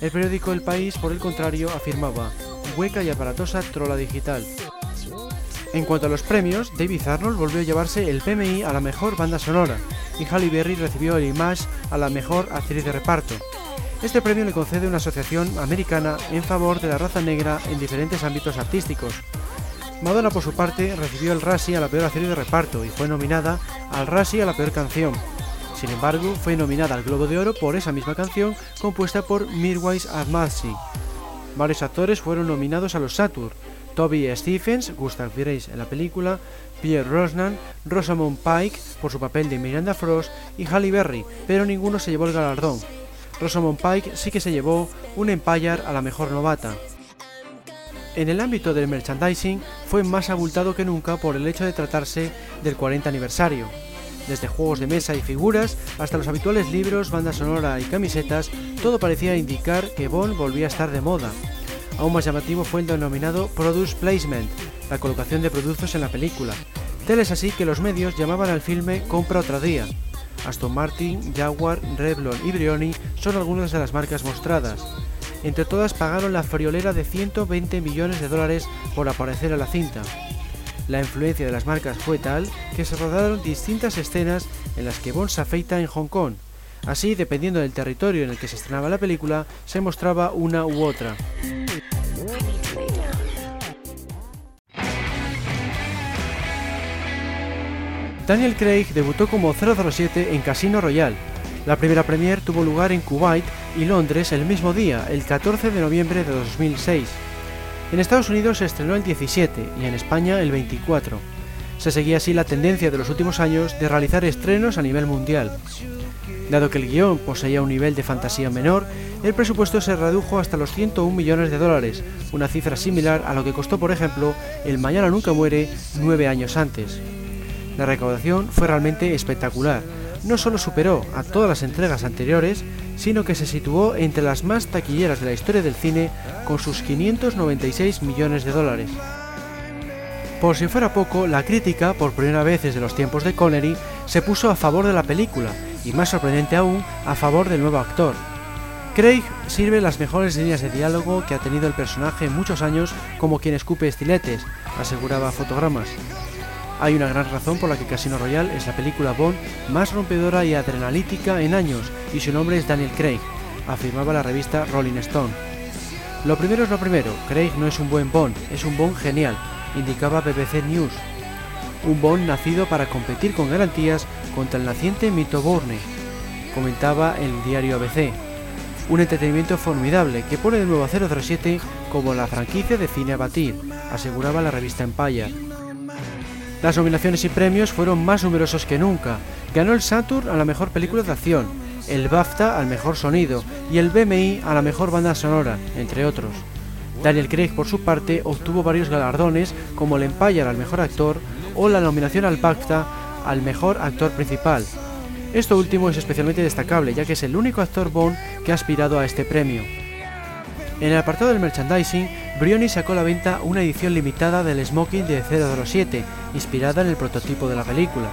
El periódico El País, por el contrario, afirmaba, hueca y aparatosa trola digital. En cuanto a los premios, David Arnold volvió a llevarse el PMI a la mejor banda sonora y Halle Berry recibió el Image a la mejor actriz de reparto. Este premio le concede una asociación americana en favor de la raza negra en diferentes ámbitos artísticos. Madonna, por su parte, recibió el Razzie a la peor actriz de reparto y fue nominada al Razzie a la peor canción. Sin embargo, fue nominada al Globo de Oro por esa misma canción compuesta por Mirwais Ahmadsi, Varios actores fueron nominados a los Saturn. Toby Stephens, Gustav Grace en la película, Pierre Rosnan, Rosamund Pike por su papel de Miranda Frost y Halle Berry, pero ninguno se llevó el galardón. Rosamund Pike sí que se llevó un Empire a la mejor novata. En el ámbito del merchandising fue más abultado que nunca por el hecho de tratarse del 40 aniversario. Desde juegos de mesa y figuras hasta los habituales libros, banda sonora y camisetas, todo parecía indicar que Bond volvía a estar de moda. Aún más llamativo fue el denominado Produce Placement, la colocación de productos en la película. Tal es así que los medios llamaban al filme Compra otra día. Aston Martin, Jaguar, Revlon y Brioni son algunas de las marcas mostradas. Entre todas pagaron la friolera de 120 millones de dólares por aparecer en la cinta. La influencia de las marcas fue tal que se rodaron distintas escenas en las que Bond se afeita en Hong Kong. Así, dependiendo del territorio en el que se estrenaba la película, se mostraba una u otra. Daniel Craig debutó como 007 en Casino Royale. La primera premier tuvo lugar en Kuwait y Londres el mismo día, el 14 de noviembre de 2006. En Estados Unidos se estrenó el 17 y en España el 24. Se seguía así la tendencia de los últimos años de realizar estrenos a nivel mundial. Dado que el guion poseía un nivel de fantasía menor, el presupuesto se redujo hasta los 101 millones de dólares, una cifra similar a lo que costó, por ejemplo, El Mañana Nunca Muere nueve años antes. La recaudación fue realmente espectacular. No solo superó a todas las entregas anteriores, sino que se situó entre las más taquilleras de la historia del cine con sus 596 millones de dólares. Por si fuera poco, la crítica, por primera vez desde los tiempos de Connery, se puso a favor de la película, y más sorprendente aún, a favor del nuevo actor. Craig sirve las mejores líneas de diálogo que ha tenido el personaje en muchos años como quien escupe estiletes, aseguraba Fotogramas. Hay una gran razón por la que Casino Royale es la película Bond más rompedora y adrenalítica en años, y su nombre es Daniel Craig, afirmaba la revista Rolling Stone. Lo primero es lo primero, Craig no es un buen Bond, es un Bond genial, indicaba BBC News. Un Bond nacido para competir con garantías contra el naciente mito Bourne, comentaba el diario ABC. Un entretenimiento formidable que pone de nuevo a 007 como la franquicia de cine a batir, aseguraba la revista Empire. Las nominaciones y premios fueron más numerosos que nunca. Ganó el Saturn a la mejor película de acción, el BAFTA al mejor sonido y el BMI a la mejor banda sonora, entre otros. Daniel Craig, por su parte, obtuvo varios galardones como el Empire al mejor actor o la nominación al BAFTA al mejor actor principal. Esto último es especialmente destacable ya que es el único actor Bond que ha aspirado a este premio. En el apartado del merchandising, Brioni sacó a la venta una edición limitada del smoking de 007, inspirada en el prototipo de la película.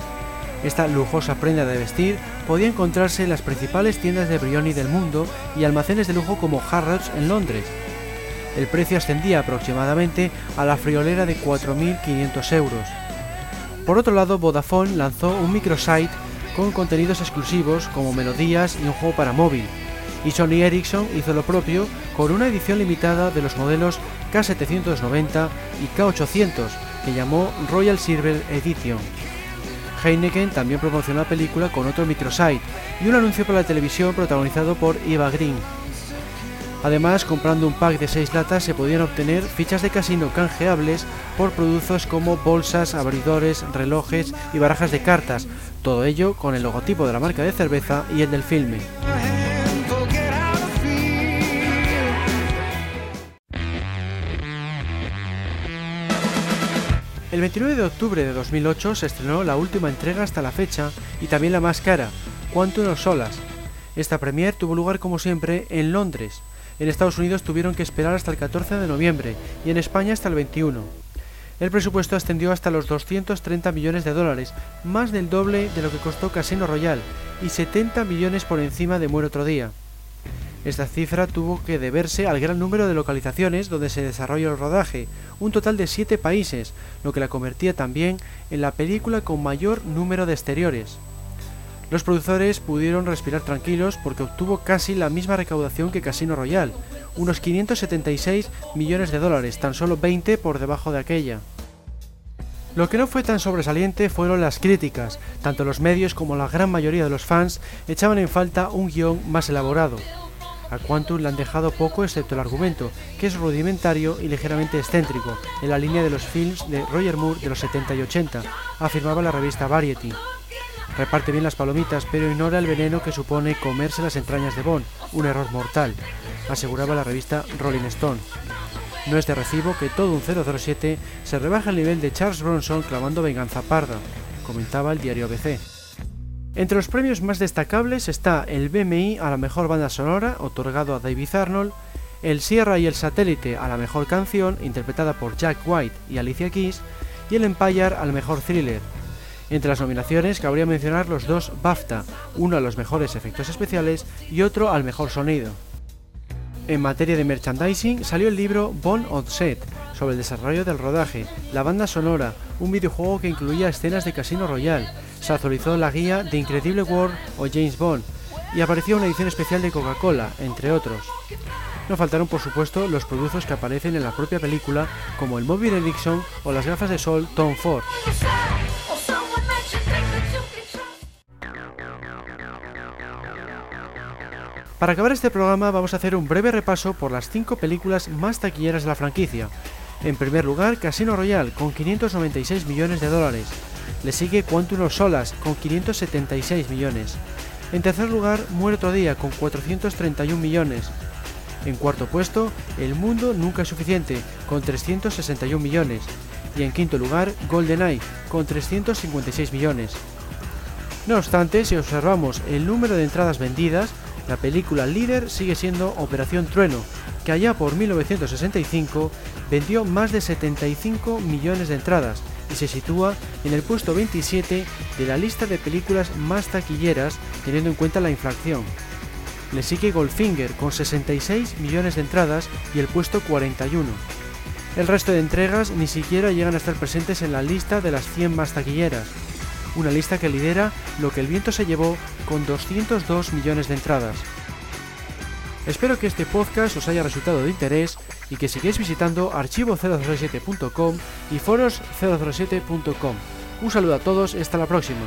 Esta lujosa prenda de vestir podía encontrarse en las principales tiendas de Brioni del mundo y almacenes de lujo como Harrods en Londres. El precio ascendía aproximadamente a la friolera de 4.500 euros. Por otro lado, Vodafone lanzó un microsite con contenidos exclusivos como melodías y un juego para móvil, y Sony Ericsson hizo lo propio con una edición limitada de los modelos K790 y K800 que llamó Royal Silver Edition. Heineken también promocionó la película con otro microsite y un anuncio para la televisión protagonizado por Eva Green. Además, comprando un pack de 6 latas se podían obtener fichas de casino canjeables por productos como bolsas, abridores, relojes y barajas de cartas, todo ello con el logotipo de la marca de cerveza y el del filme. El 29 de octubre de 2008 se estrenó la última entrega hasta la fecha y también la más cara, Quantum of Solas. Esta premier tuvo lugar como siempre en Londres. En Estados Unidos tuvieron que esperar hasta el 14 de noviembre y en España hasta el 21. El presupuesto ascendió hasta los 230 millones de dólares, más del doble de lo que costó Casino Royale y 70 millones por encima de Muere otro día. Esta cifra tuvo que deberse al gran número de localizaciones donde se desarrolla el rodaje, un total de 7 países, lo que la convertía también en la película con mayor número de exteriores. Los productores pudieron respirar tranquilos porque obtuvo casi la misma recaudación que Casino Royale, unos 576 millones de dólares, tan solo 20 por debajo de aquella. Lo que no fue tan sobresaliente fueron las críticas, tanto los medios como la gran mayoría de los fans echaban en falta un guion más elaborado. A Quantum le han dejado poco excepto el argumento, que es rudimentario y ligeramente excéntrico, en la línea de los films de Roger Moore de los 70 y 80, afirmaba la revista Variety. Reparte bien las palomitas, pero ignora el veneno que supone comerse las entrañas de Bond, un error mortal, aseguraba la revista Rolling Stone. No es de recibo que todo un 007 se rebaja al nivel de Charles Bronson clamando venganza parda, comentaba el diario ABC. Entre los premios más destacables está el BMI a la mejor banda sonora, otorgado a David Arnold, el Sierra y el Satélite a la mejor canción, interpretada por Jack White y Alicia Keys, y el Empire al mejor thriller. Entre las nominaciones cabría mencionar los dos BAFTA, uno a los mejores efectos especiales y otro al mejor sonido. En materia de merchandising salió el libro Bone on Set, sobre el desarrollo del rodaje, la banda sonora, un videojuego que incluía escenas de Casino Royale, se actualizó la guía de Incredible World o James Bond, y apareció una edición especial de Coca-Cola, entre otros. No faltaron por supuesto los productos que aparecen en la propia película, como el móvil Ericsson o las gafas de sol Tom Ford. Para acabar este programa vamos a hacer un breve repaso por las 5 películas más taquilleras de la franquicia. En primer lugar, Casino Royale con 596 millones de dólares. Le sigue Quantum of Solas con 576 millones. En tercer lugar, Muerto Día con 431 millones. En cuarto puesto, El Mundo Nunca es Suficiente con 361 millones. Y en quinto lugar, GoldenEye con 356 millones. No obstante, si observamos el número de entradas vendidas, la película líder sigue siendo Operación Trueno, que allá por 1965 vendió más de 75 millones de entradas y se sitúa en el puesto 27 de la lista de películas más taquilleras teniendo en cuenta la inflación. Le sigue Goldfinger con 66 millones de entradas y el puesto 41. El resto de entregas ni siquiera llegan a estar presentes en la lista de las 100 más taquilleras, una lista que lidera lo que el viento se llevó con 202 millones de entradas. Espero que este podcast os haya resultado de interés y que sigáis visitando archivo007.com y foros007.com. Un saludo a todos y hasta la próxima.